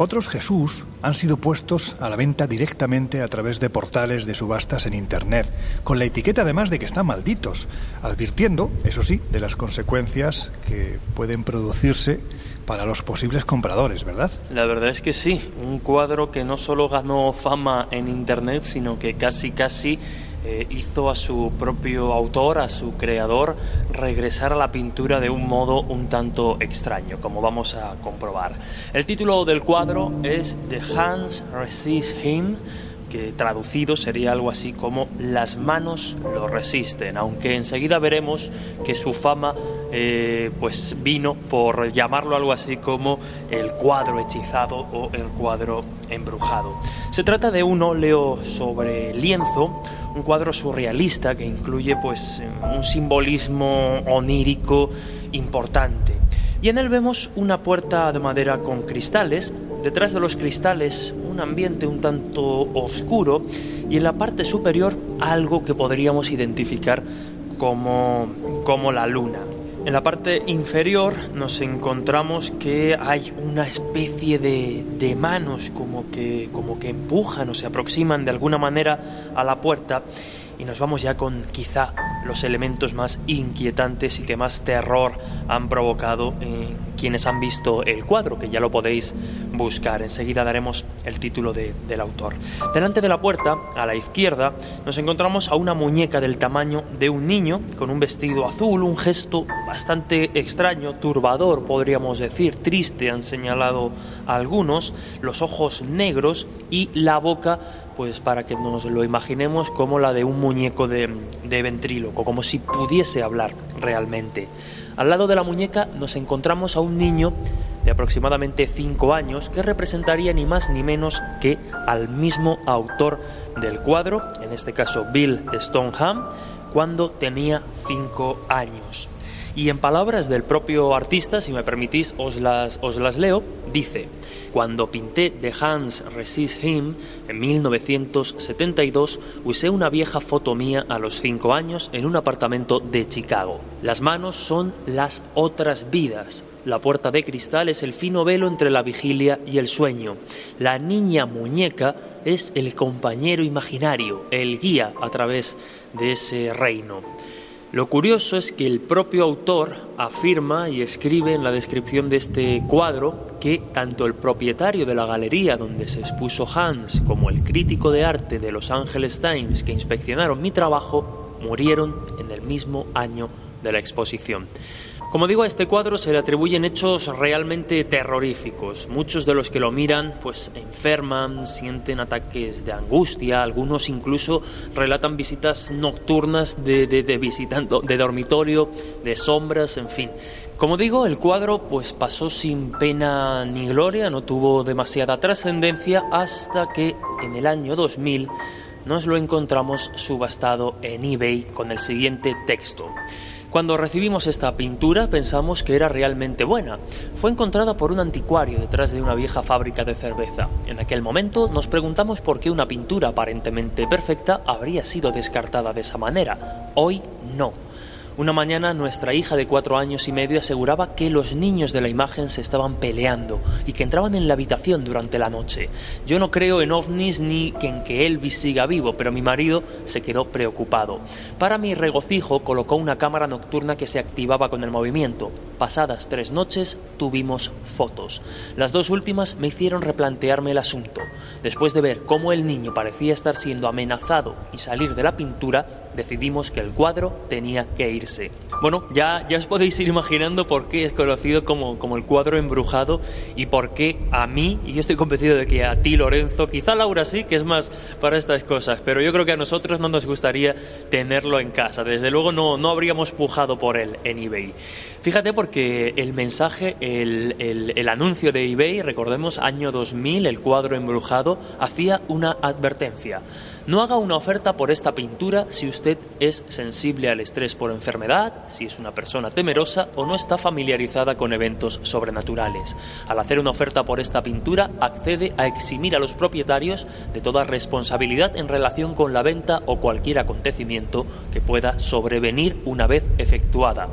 Otros Jesús han sido puestos a la venta directamente a través de portales de subastas en Internet, con la etiqueta además de que están malditos, advirtiendo, eso sí, de las consecuencias que pueden producirse para los posibles compradores, ¿verdad? La verdad es que sí, un cuadro que no solo ganó fama en Internet, sino que casi casi eh, hizo a su propio autor, a su creador, regresar a la pintura de un modo un tanto extraño, como vamos a comprobar. El título del cuadro es The Hands Resist Him, que traducido sería algo así como Las manos lo resisten, aunque enseguida veremos que su fama eh, pues vino por llamarlo algo así como el cuadro hechizado o el cuadro embrujado. Se trata de un óleo sobre lienzo, un cuadro surrealista que incluye pues un simbolismo onírico importante. Y en él vemos una puerta de madera con cristales, detrás de los cristales ambiente un tanto oscuro y en la parte superior algo que podríamos identificar como, como la luna. En la parte inferior nos encontramos que hay una especie de, de, manos como que, como que empujan o se aproximan de alguna manera a la puerta y nos vamos ya con quizá los elementos más inquietantes y que más terror han provocado en quienes han visto el cuadro, que ya lo podéis buscar. Enseguida daremos el título de, del autor. Delante de la puerta, a la izquierda, nos encontramos a una muñeca del tamaño de un niño, con un vestido azul, un gesto bastante extraño, turbador, podríamos decir, triste, han señalado algunos, los ojos negros y la boca pues para que nos lo imaginemos como la de un muñeco de, de ventríloco, como si pudiese hablar realmente. Al lado de la muñeca nos encontramos a un niño de aproximadamente 5 años que representaría ni más ni menos que al mismo autor del cuadro, en este caso Bill Stoneham, cuando tenía 5 años. Y en palabras del propio artista, si me permitís, os las, leo, dice, cuando pinté The Hans Resist Him en 1972, usé una vieja foto mía a los 5 años en un apartamento de Chicago. Las manos son las otras vidas. La puerta de cristal es el fino velo entre la vigilia y el sueño. La niña muñeca es el compañero imaginario, el guía a través de ese reino. Lo curioso es que el propio autor afirma y escribe en la descripción de este cuadro que tanto el propietario de la galería donde se expuso Hans como el crítico de arte de Los Angeles Times que inspeccionaron mi trabajo murieron en el mismo año de la exposición. Como digo, a este cuadro se le atribuyen hechos realmente terroríficos. Muchos de los que lo miran pues enferman, sienten ataques de angustia, algunos incluso relatan visitas nocturnas de, de, de visitando, de dormitorio, de sombras, en fin. Como digo, el cuadro pues pasó sin pena ni gloria, no tuvo demasiada trascendencia hasta que en el año 2000 nos lo encontramos subastado en eBay con el siguiente texto. Cuando recibimos esta pintura pensamos que era realmente buena. Fue encontrada por un anticuario detrás de una vieja fábrica de cerveza. En aquel momento nos preguntamos por qué una pintura aparentemente perfecta habría sido descartada de esa manera. Hoy no. Una mañana nuestra hija de cuatro años y medio aseguraba que los niños de la imagen se estaban peleando y que entraban en la habitación durante la noche. Yo no creo en ovnis ni que en que Elvis siga vivo, pero mi marido se quedó preocupado. Para mi regocijo colocó una cámara nocturna que se activaba con el movimiento. Pasadas tres noches tuvimos fotos. Las dos últimas me hicieron replantearme el asunto. Después de ver cómo el niño parecía estar siendo amenazado y salir de la pintura, decidimos que el cuadro tenía que irse. Bueno, ya, ya os podéis ir imaginando por qué es conocido como, como el cuadro embrujado y por qué a mí, y yo estoy convencido de que a ti, Lorenzo, quizá Laura sí, que es más para estas cosas, pero yo creo que a nosotros no nos gustaría tenerlo en casa. Desde luego no, no habríamos pujado por él en eBay. Fíjate porque el mensaje, el, el, el, anuncio de eBay, recordemos año 2000, el cuadro embrujado, hacía una advertencia. No haga una oferta por esta pintura si usted es sensible al estrés por enfermedad, si es una persona temerosa o no está familiarizada con eventos sobrenaturales. Al hacer una oferta por esta pintura, accede a eximir a los propietarios de toda responsabilidad en relación con la venta o cualquier acontecimiento que pueda sobrevenir una vez efectuada.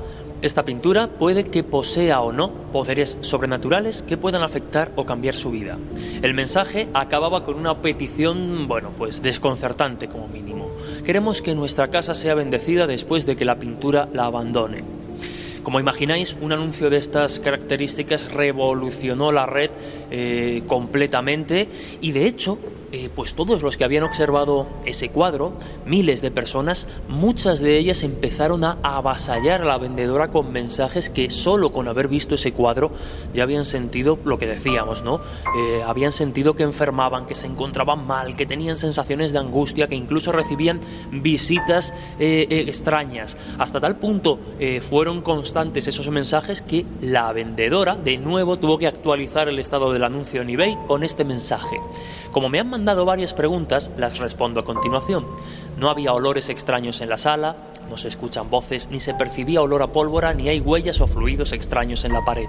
Esta pintura puede que posea o no poderes sobrenaturales que puedan afectar o cambiar su vida. El mensaje acababa con una petición, bueno, pues desconcertante como mínimo. Queremos que nuestra casa sea bendecida después de que la pintura la abandone. Como imagináis, un anuncio de estas características revolucionó la red eh, completamente y de hecho eh, pues todos los que habían observado ese cuadro, miles de personas, muchas de ellas empezaron a avasallar a la vendedora con mensajes que solo con haber visto ese cuadro ya habían sentido lo que decíamos, ¿no? Eh, habían sentido que enfermaban, que se encontraban mal, que tenían sensaciones de angustia, que incluso recibían visitas eh, extrañas. Hasta tal punto fueron constantes esos mensajes que la vendedora de nuevo tuvo que actualizar el estado del anuncio en eBay con este mensaje. Como me han mandado varias preguntas, las respondo a continuación. No había olores extraños en la sala, no se escuchan voces, ni se percibía olor a pólvora, ni hay huellas o fluidos extraños en la pared.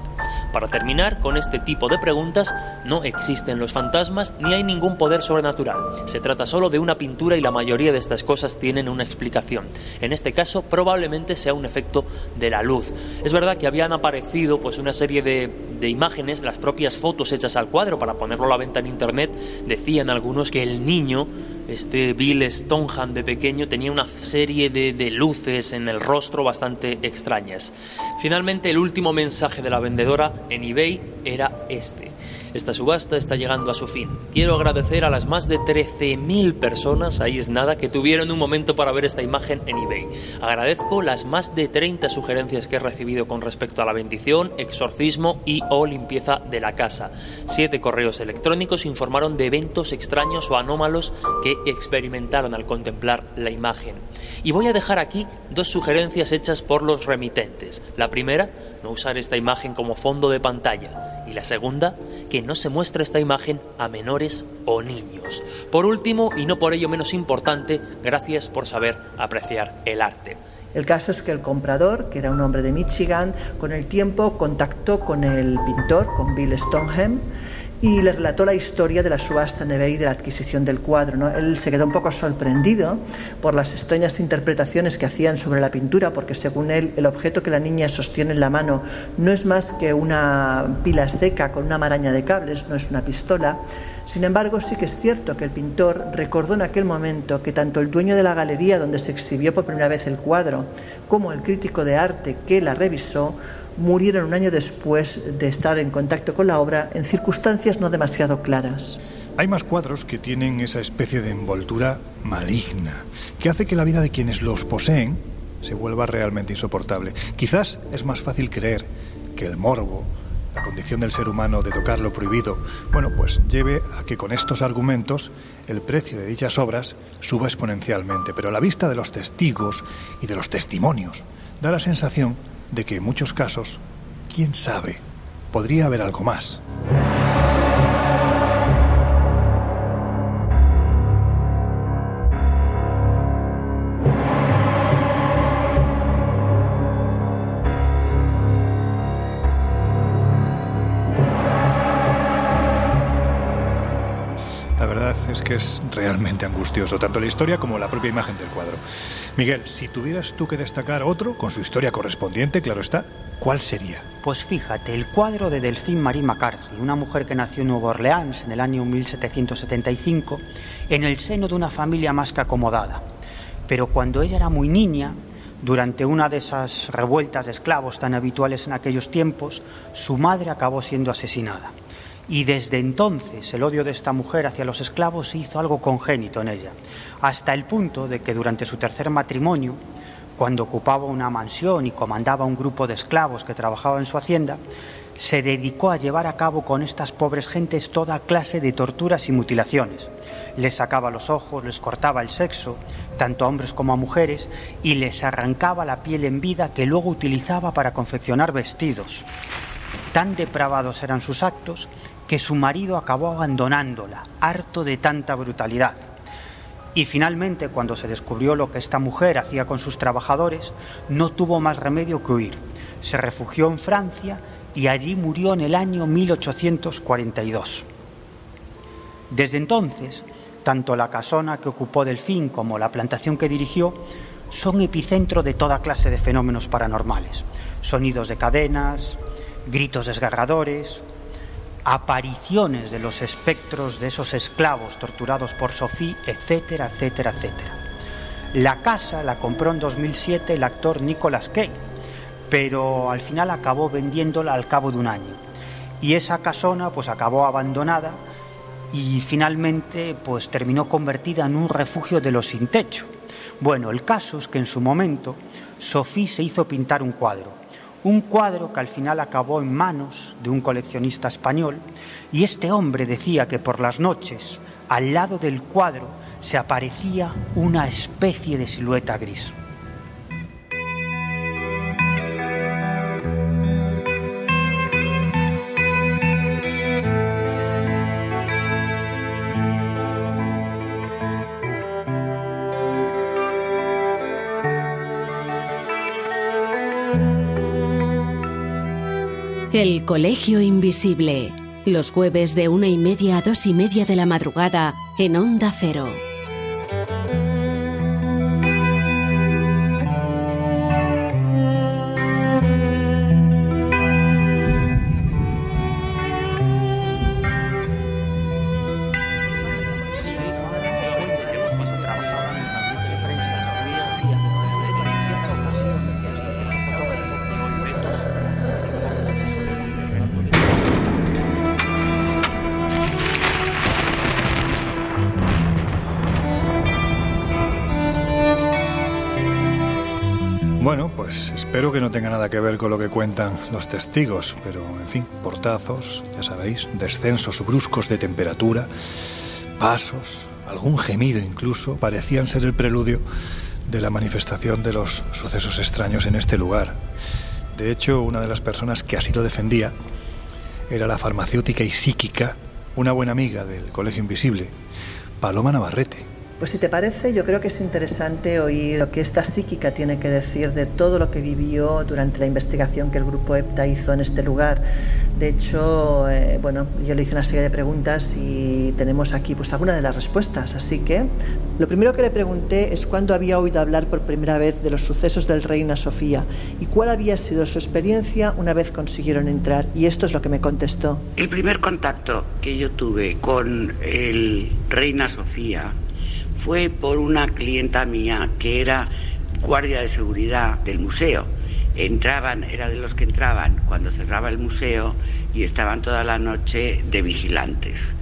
Para terminar, con este tipo de preguntas, no existen los fantasmas ni hay ningún poder sobrenatural. Se trata solo de una pintura y la mayoría de estas cosas tienen una explicación. En este caso, probablemente sea un efecto de la luz. Es verdad que habían aparecido pues una serie de, de imágenes, las propias fotos hechas al cuadro para ponerlo a la venta en internet, decían algunos que el niño este Bill Stoneham de pequeño tenía una serie de, de, luces en el rostro bastante extrañas. Finalmente, el último mensaje de la vendedora en eBay era este. Esta subasta está llegando a su fin. Quiero agradecer a las más de 13.000 personas, ahí es nada, que tuvieron un momento para ver esta imagen en eBay. Agradezco las más de 30 sugerencias que he recibido con respecto a la bendición, exorcismo y o limpieza de la casa. Siete correos electrónicos informaron de eventos extraños o anómalos que experimentaron al contemplar la imagen. Y voy a dejar aquí dos sugerencias hechas por los remitentes. La primera, no usar esta imagen como fondo de pantalla. Y la segunda, que no se muestre esta imagen a menores o niños. Por último, y no por ello menos importante, gracias por saber apreciar el arte. El caso es que el comprador, que era un hombre de Michigan, con el tiempo contactó con el pintor, con Bill Stoneham, y le relató la historia de la subasta eBay y de la adquisición del cuadro. ¿no? Él se quedó un poco sorprendido por las extrañas interpretaciones que hacían sobre la pintura, porque según él el objeto que la niña sostiene en la mano no es más que una pila seca con una maraña de cables, no es una pistola. Sin embargo, sí que es cierto que el pintor recordó en aquel momento que tanto el dueño de la galería donde se exhibió por primera vez el cuadro como el crítico de arte que la revisó murieron un año después de estar en contacto con la obra en circunstancias no demasiado claras. Hay más cuadros que tienen esa especie de envoltura maligna, que hace que la vida de quienes los poseen se vuelva realmente insoportable. Quizás es más fácil creer que el morbo, la condición del ser humano de tocar lo prohibido, bueno, pues lleve a que con estos argumentos el precio de dichas obras suba exponencialmente. Pero la vista de los testigos y de los testimonios, da la sensación de que en muchos casos, quién sabe, podría haber algo más. que es realmente angustioso, tanto la historia como la propia imagen del cuadro. Miguel, si tuvieras tú que destacar otro, con su historia correspondiente, claro está, ¿cuál sería? Pues fíjate, el cuadro de Delphine Marie McCarthy, una mujer que nació en Nueva Orleans en el año 1775, en el seno de una familia más que acomodada. Pero cuando ella era muy niña, durante una de esas revueltas de esclavos tan habituales en aquellos tiempos, su madre acabó siendo asesinada. Y desde entonces el odio de esta mujer hacia los esclavos hizo algo congénito en ella, hasta el punto de que durante su tercer matrimonio, cuando ocupaba una mansión y comandaba un grupo de esclavos que trabajaba en su hacienda, se dedicó a llevar a cabo con estas pobres gentes toda clase de torturas y mutilaciones. Les sacaba los ojos, les cortaba el sexo, tanto a hombres como a mujeres, y les arrancaba la piel en vida que luego utilizaba para confeccionar vestidos. Tan depravados eran sus actos que su marido acabó abandonándola, harto de tanta brutalidad. Y finalmente, cuando se descubrió lo que esta mujer hacía con sus trabajadores, no tuvo más remedio que huir. Se refugió en Francia y allí murió en el año 1842. Desde entonces, tanto la casona que ocupó Delfín como la plantación que dirigió son epicentro de toda clase de fenómenos paranormales. Sonidos de cadenas, gritos desgarradores, apariciones de los espectros de esos esclavos torturados por Sophie, etcétera, etcétera, etcétera. La casa la compró en 2007 el actor Nicolas Cage, pero al final acabó vendiéndola al cabo de un año. Y esa casona pues acabó abandonada y finalmente pues terminó convertida en un refugio de los sin techo. Bueno, el caso es que en su momento Sophie se hizo pintar un cuadro, un cuadro que al final acabó en manos de un coleccionista español y este hombre decía que por las noches al lado del cuadro se aparecía una especie de silueta gris. El Colegio Invisible. Los jueves de una y media a dos y media de la madrugada en Onda Cero. Espero que no tenga nada que ver con lo que cuentan los testigos, pero en fin, portazos, ya sabéis, descensos bruscos de temperatura, pasos, algún gemido incluso, parecían ser el preludio de la manifestación de los sucesos extraños en este lugar. De hecho, una de las personas que así lo defendía era la farmacéutica y psíquica, una buena amiga del Colegio Invisible, Paloma Navarrete. Pues si te parece, yo creo que es interesante oír lo que esta psíquica tiene que decir de todo lo que vivió durante la investigación que el grupo EPTA hizo en este lugar. De hecho, eh, bueno, yo le hice una serie de preguntas y tenemos aquí pues algunas de las respuestas. Así que lo primero que le pregunté es cuándo había oído hablar por primera vez de los sucesos del Reina Sofía y cuál había sido su experiencia una vez consiguieron entrar. Y esto es lo que me contestó. El primer contacto que yo tuve con el Reina Sofía fue por una clienta mía que era guardia de seguridad del museo. Entraban, era de los que entraban cuando cerraba el museo y estaban toda la noche de vigilantes.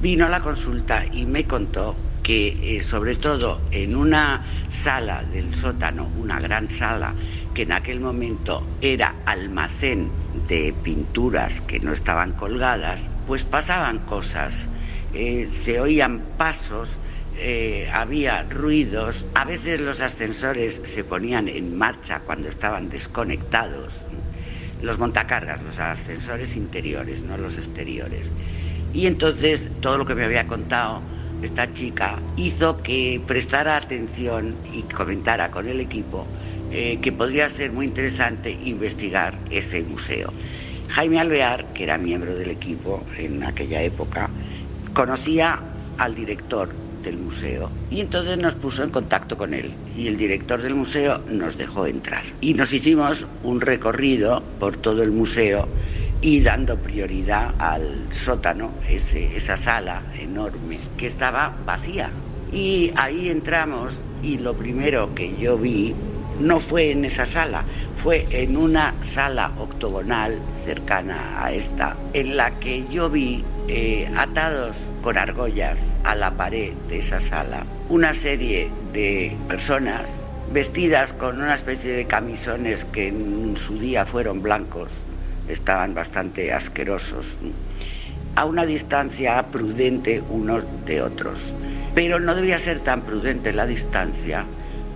Vino a la consulta y me contó que eh, sobre todo en una sala del sótano, una gran sala, que en aquel momento era almacén de pinturas que no estaban colgadas, pues pasaban cosas, eh, se oían pasos eh, había ruidos, a veces los ascensores se ponían en marcha cuando estaban desconectados, los montacargas, los ascensores interiores, no los exteriores. Y entonces todo lo que me había contado esta chica hizo que prestara atención y comentara con el equipo eh, que podría ser muy interesante investigar ese museo. Jaime Alvear, que era miembro del equipo en aquella época, conocía al director del museo. Y entonces nos puso en contacto con él y el director del museo nos dejó entrar. Y nos hicimos un recorrido por todo el museo y dando prioridad al sótano, ese, esa sala enorme que estaba vacía. Y ahí entramos y lo primero que yo vi no fue en esa sala, fue en una sala octogonal cercana a esta, en la que yo vi eh, atados con argollas a la pared de esa sala una serie de personas vestidas con una especie de camisones que en su día fueron blancos, estaban bastante asquerosos, a una distancia prudente unos de otros. Pero no debía ser tan prudente la distancia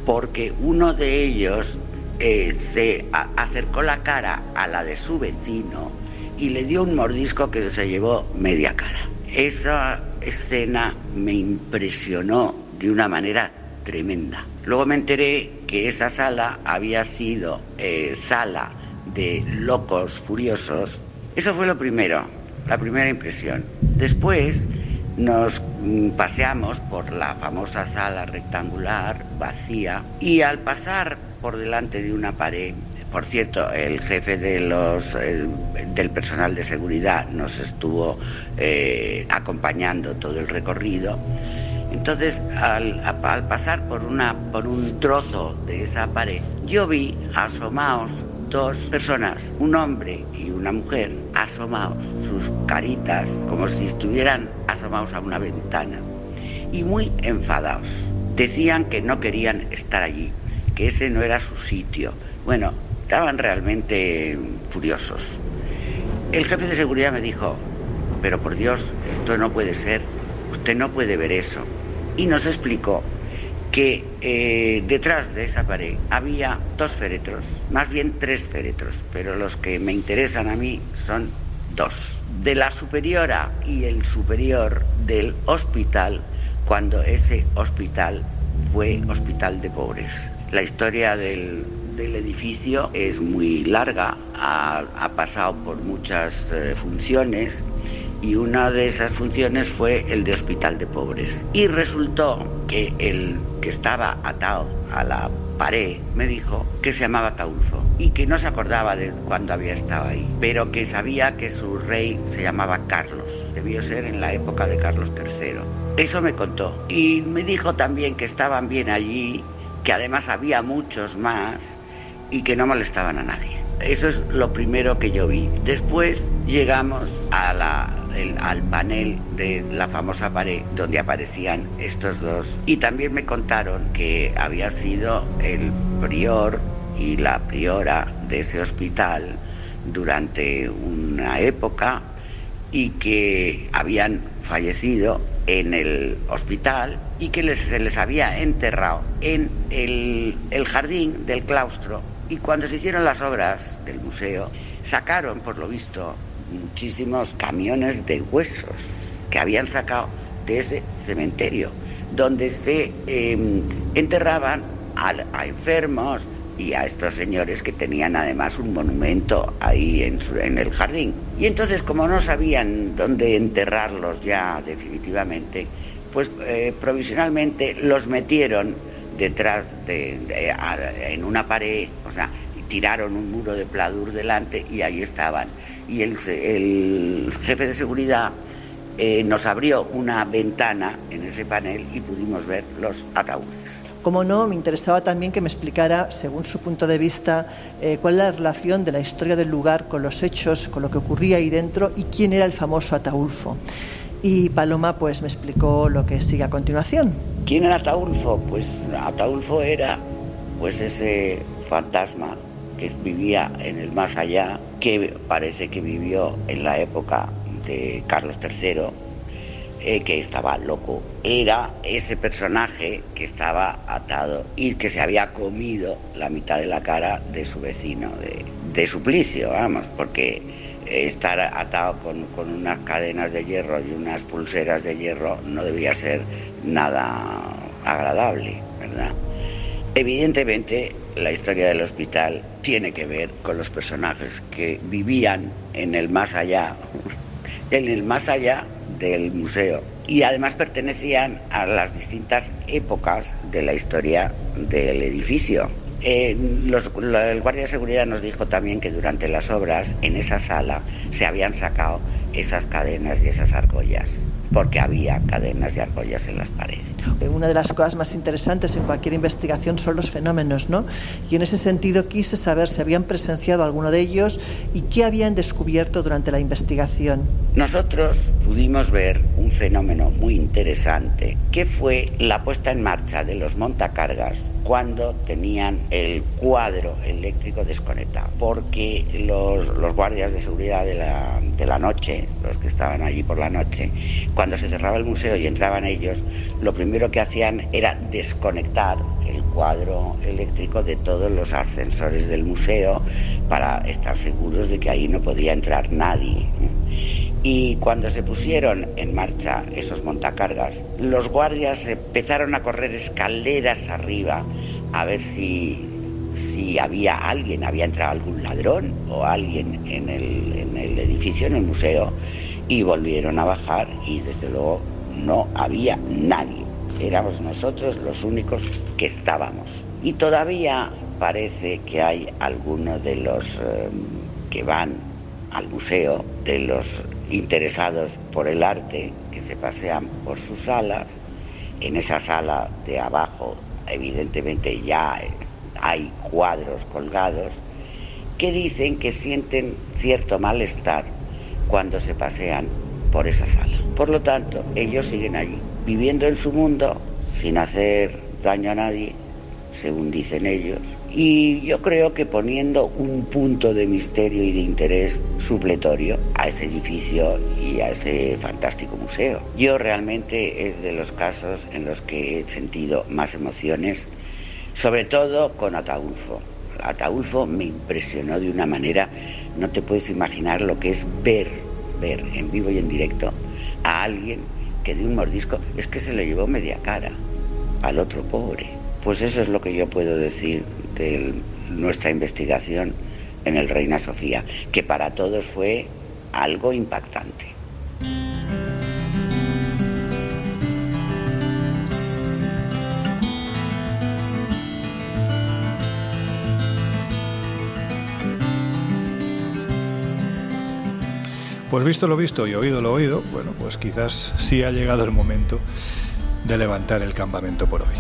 porque uno de ellos eh, se acercó la cara a la de su vecino y le dio un mordisco que se llevó media cara. Esa escena me impresionó de una manera tremenda. Luego me enteré que esa sala había sido eh, sala de locos furiosos. Eso fue lo primero, la primera impresión. Después nos mm, paseamos por la famosa sala rectangular, vacía, y al pasar por delante de una pared, por cierto, el jefe de los, del personal de seguridad nos estuvo eh, acompañando todo el recorrido. Entonces, al, pasar por, una, por un trozo de esa pared, yo vi asomaos dos personas, un hombre y una mujer, asomados, sus caritas como si estuvieran asomados a una ventana y muy enfadados. Decían que no querían estar allí, que ese no era su sitio. Bueno, estaban realmente furiosos. El jefe de seguridad me dijo, pero por Dios, esto no puede ser, usted no puede ver eso. Y nos explicó que eh, detrás de esa pared había dos féretros, más bien tres féretros, pero los que me interesan a mí son dos. De la superiora y el superior del hospital, cuando ese hospital fue hospital de pobres. La historia del, edificio es muy larga, ha, pasado por muchas eh, funciones y una de esas funciones fue el de hospital de pobres. Y resultó que el que estaba atado a la pared me dijo que se llamaba Taulfo y que no se acordaba de cuándo había estado ahí, pero que sabía que su rey se llamaba Carlos. Debió ser en la época de Carlos III. Eso me contó. Y me dijo también que estaban bien allí, que además había muchos más y que no molestaban a nadie. Eso es lo primero que yo vi. Después llegamos al panel de la famosa pared donde aparecían estos dos. Y también me contaron que había sido el prior y la priora de ese hospital durante una época y que habían fallecido en el hospital y que se les había enterrado en el jardín del claustro. Y cuando se hicieron las obras del museo, sacaron, por lo visto, muchísimos camiones de huesos que habían sacado de ese cementerio, donde se em, enterraban a, enfermos y a estos señores que tenían además un monumento ahí en, el jardín. Y entonces, como no sabían dónde enterrarlos ya definitivamente, pues eh, provisionalmente los metieron detrás de, en una pared, o sea, tiraron un muro de pladur delante y ahí estaban y el, jefe de seguridad eh, nos abrió una ventana en ese panel y pudimos ver los ataúdes. Como no, me interesaba también que me explicara, según su punto de vista, eh, cuál es la relación de la historia del lugar con los hechos, con lo que ocurría ahí dentro y quién era el famoso Ataulfo. Y Paloma pues me explicó lo que sigue a continuación. ¿Quién era Ataulfo? Pues Ataulfo era pues ese fantasma que vivía en el más allá, que parece que vivió en la época de Carlos III, eh, que estaba loco. Era ese personaje que estaba atado y que se había comido la mitad de la cara de su vecino, de, de suplicio, vamos, porque estar atado con, con, unas cadenas de hierro y unas pulseras de hierro no debía ser nada agradable, ¿verdad? Evidentemente, la historia del hospital tiene que ver con los personajes que vivían en el más allá, en el más allá del museo y además pertenecían a las distintas épocas de la historia del edificio. Eh, el guardia de seguridad nos dijo también que durante las obras en esa sala se habían sacado esas cadenas y esas argollas porque había cadenas y argollas en las paredes. Una de las cosas más interesantes en cualquier investigación son los fenómenos, ¿no? Y en ese sentido quise saber si habían presenciado alguno de ellos y qué habían descubierto durante la investigación. Nosotros pudimos ver un fenómeno muy interesante, que fue la puesta en marcha de los montacargas cuando tenían el cuadro eléctrico desconectado, porque los, los guardias de seguridad de la, de la noche, los que estaban allí por la noche, cuando se cerraba el museo y entraban ellos, lo primero que hacían era desconectar el cuadro eléctrico de todos los ascensores del museo para estar seguros de que ahí no podía entrar nadie. Y cuando se pusieron en marcha esos montacargas, los guardias empezaron a correr escaleras arriba a ver si, si había alguien, había entrado algún ladrón o alguien en el, en el edificio, en el museo y volvieron a bajar y desde luego no había nadie. Éramos nosotros los únicos que estábamos. Y todavía parece que hay algunos de los eh, que van al museo, de los interesados por el arte, que se pasean por sus salas. En esa sala de abajo, evidentemente, ya hay cuadros colgados que dicen que sienten cierto malestar cuando se pasean por esa sala. Por lo tanto, ellos siguen allí, viviendo en su mundo, sin hacer daño a nadie, según dicen ellos, y yo creo que poniendo un punto de misterio y de interés supletorio a ese edificio y a ese fantástico museo. Yo realmente es de los casos en los que he sentido más emociones, sobre todo con Ataulfo. Ataulfo me impresionó de una manera, no te puedes imaginar lo que es ver, ver en vivo y en directo a alguien que de un mordisco es que se le llevó media cara al otro pobre. Pues eso es lo que yo puedo decir de nuestra investigación en el Reina Sofía, que para todos fue algo impactante. Pues visto lo visto y oído lo oído, bueno, pues quizás sí ha llegado el momento de levantar el campamento por hoy.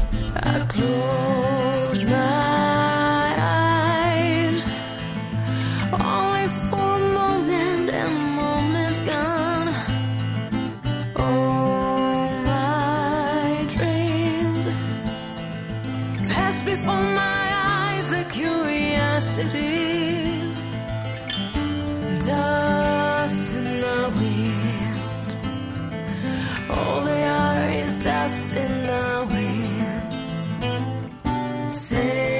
Dust in the wind. Same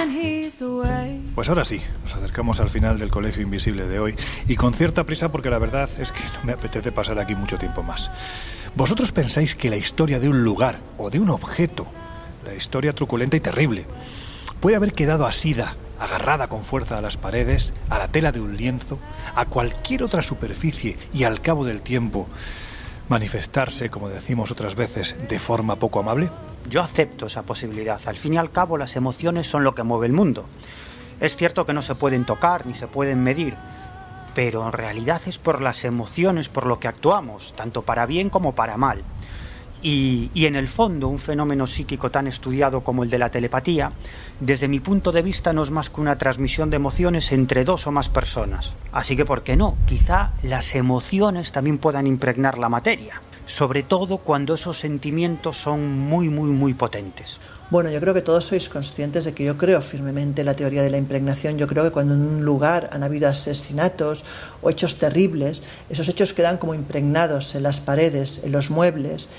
Pues ahora sí, nos acercamos al final del Colegio Invisible de hoy y con cierta prisa porque la verdad es que no me apetece pasar aquí mucho tiempo más. ¿Vosotros pensáis que la historia de un lugar o de un objeto la historia truculenta y terrible. Puede haber quedado asida, agarrada con fuerza a las paredes, a la tela de un lienzo, a cualquier otra superficie y al cabo del tiempo manifestarse, como decimos otras veces, de forma poco amable? Yo acepto esa posibilidad. Al fin y al cabo, las emociones son lo que mueve el mundo. Es cierto que no se pueden tocar ni se pueden medir, pero en realidad es por las emociones por lo que actuamos, tanto para bien como para mal. Y, en el fondo, un fenómeno psíquico tan estudiado como el de la telepatía, desde mi punto de vista no es más que una transmisión de emociones entre dos o más personas. Así que, ¿por qué no? Quizá las emociones también puedan impregnar la materia, sobre todo cuando esos sentimientos son muy, muy, muy potentes. Bueno, yo creo que todos sois conscientes de que yo creo firmemente en la teoría de la impregnación. Yo creo que cuando en un lugar han habido asesinatos o hechos terribles, esos hechos quedan como impregnados en las paredes, en los muebles,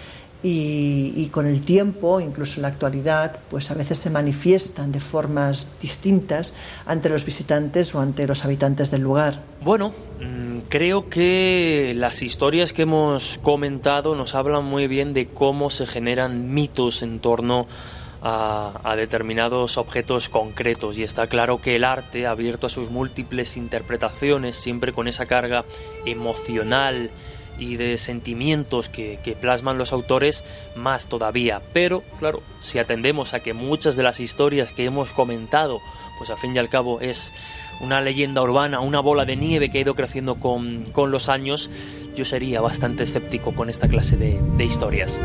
y, y, con el tiempo, incluso en la actualidad, pues a veces se manifiestan de formas distintas ante los visitantes o ante los habitantes del lugar. Bueno, mm, creo que las historias que hemos comentado nos hablan muy bien de cómo se generan mitos en torno a, a, determinados objetos concretos y está claro que el arte, abierto a sus múltiples interpretaciones, siempre con esa carga emocional, y de sentimientos que, que, plasman los autores más todavía. Pero, claro, si atendemos a que muchas de las historias que hemos comentado, pues al fin y al cabo es una leyenda urbana, una bola de nieve que ha ido creciendo con, con los años, yo sería bastante escéptico con esta clase de, de historias.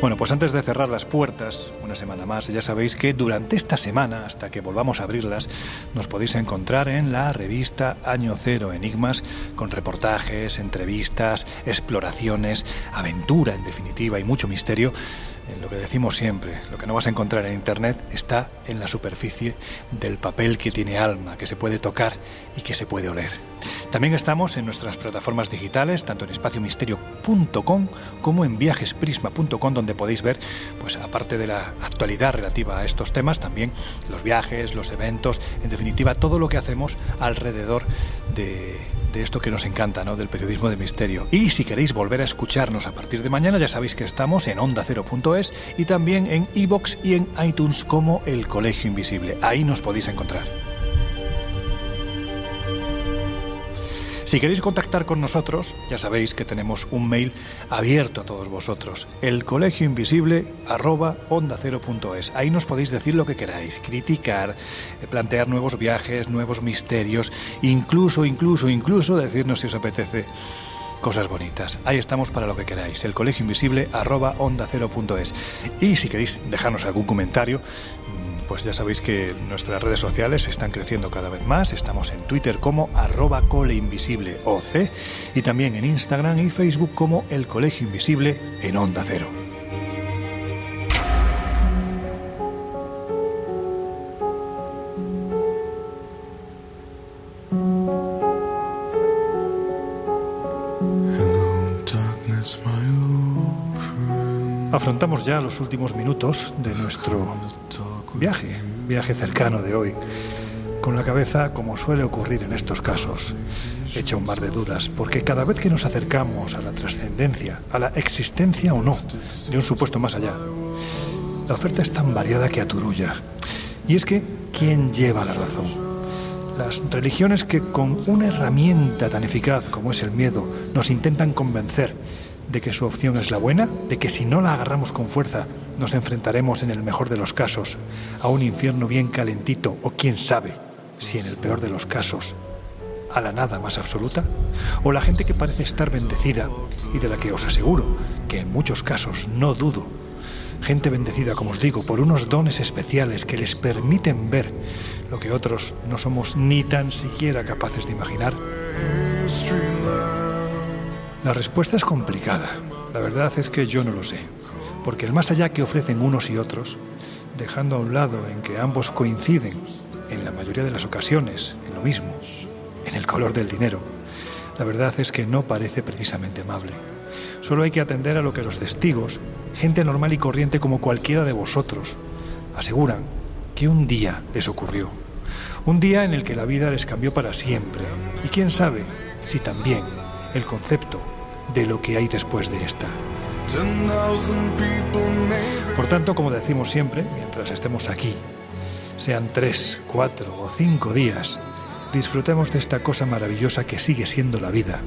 Bueno, pues antes de cerrar las puertas, una semana más, ya sabéis que durante esta semana, hasta que volvamos a abrirlas, nos podéis encontrar en la revista Año Cero Enigmas, con reportajes, entrevistas, exploraciones, aventura en definitiva y mucho misterio. En lo que decimos siempre, lo que no vas a encontrar en Internet está en la superficie del papel que tiene alma, que se puede tocar y que se puede oler. También estamos en nuestras plataformas digitales, tanto en espaciomisterio.com como en viajesprisma.com, donde podéis ver, pues aparte de la actualidad relativa a estos temas, también los viajes, los eventos, en definitiva, todo lo que hacemos alrededor de, esto que nos encanta, ¿no? Del periodismo de misterio. Y si queréis volver a escucharnos a partir de mañana, ya sabéis que estamos en onda0.es y también en iBox y en iTunes como El Colegio Invisible. Ahí nos podéis encontrar. Si queréis contactar con nosotros, ya sabéis que tenemos un mail abierto a todos vosotros, el colegio invisible es. Ahí nos podéis decir lo que queráis, criticar, plantear nuevos viajes, nuevos misterios, incluso, incluso, incluso decirnos si os apetece cosas bonitas. Ahí estamos para lo que queráis. El colegio invisible arroba onda es. Y si queréis dejarnos algún comentario, pues ya sabéis que nuestras redes sociales están creciendo cada vez más. Estamos en Twitter como arroba coleinvisibleoc y también en Instagram y Facebook como El Colegio Invisible en Onda Cero. Afrontamos ya los últimos minutos de nuestro viaje, viaje cercano de hoy, con la cabeza, como suele ocurrir en estos casos, hecha un mar de dudas, porque cada vez que nos acercamos a la trascendencia, a la existencia o no de un supuesto más allá, la oferta es tan variada que aturulla. Y es que, ¿quién lleva la razón? Las religiones que con una herramienta tan eficaz como es el miedo nos intentan convencer de que su opción es la buena, de que si no la agarramos con fuerza nos enfrentaremos en el mejor de los casos a un infierno bien calentito o quién sabe si en el peor de los casos a la nada más absoluta? ¿O la gente que parece estar bendecida y de la que os aseguro que en muchos casos no dudo? Gente bendecida, como os digo, por unos dones especiales que les permiten ver lo que otros no somos ni tan siquiera capaces de imaginar. La respuesta es complicada. La verdad es que yo no lo sé. Porque el más allá que ofrecen unos y otros, dejando a un lado en que ambos coinciden, en la mayoría de las ocasiones, en lo mismo, en el color del dinero, la verdad es que no parece precisamente amable. Solo hay que atender a lo que los testigos, gente normal y corriente como cualquiera de vosotros, aseguran que un día les ocurrió. Un día en el que la vida les cambió para siempre. Y quién sabe si también el concepto de lo que hay después de esta. Por tanto, como decimos siempre, mientras estemos aquí, sean tres, cuatro o cinco días, disfrutemos de esta cosa maravillosa que sigue siendo la vida,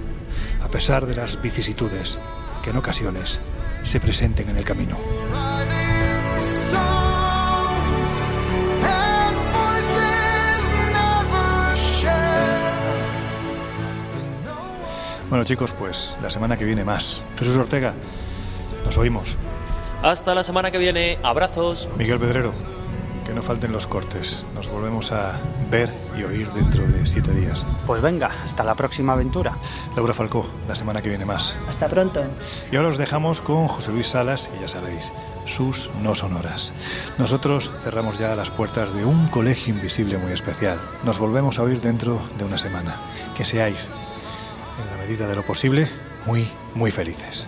a pesar de las vicisitudes que en ocasiones se presenten en el camino. Bueno chicos, pues la semana que viene más. Jesús Ortega, nos oímos. Hasta la semana que viene. Abrazos. Miguel Pedrero, que no falten los cortes. Nos volvemos a ver y oír dentro de siete días. Pues venga, hasta la próxima aventura. Laura Falcó, la semana que viene más. Hasta pronto. Y ahora os dejamos con José Luis Salas y ya sabéis, sus no sonoras. Nosotros cerramos ya las puertas de un colegio invisible muy especial. Nos volvemos a oír dentro de una semana. Que seáis, en la medida de lo posible, muy, muy felices.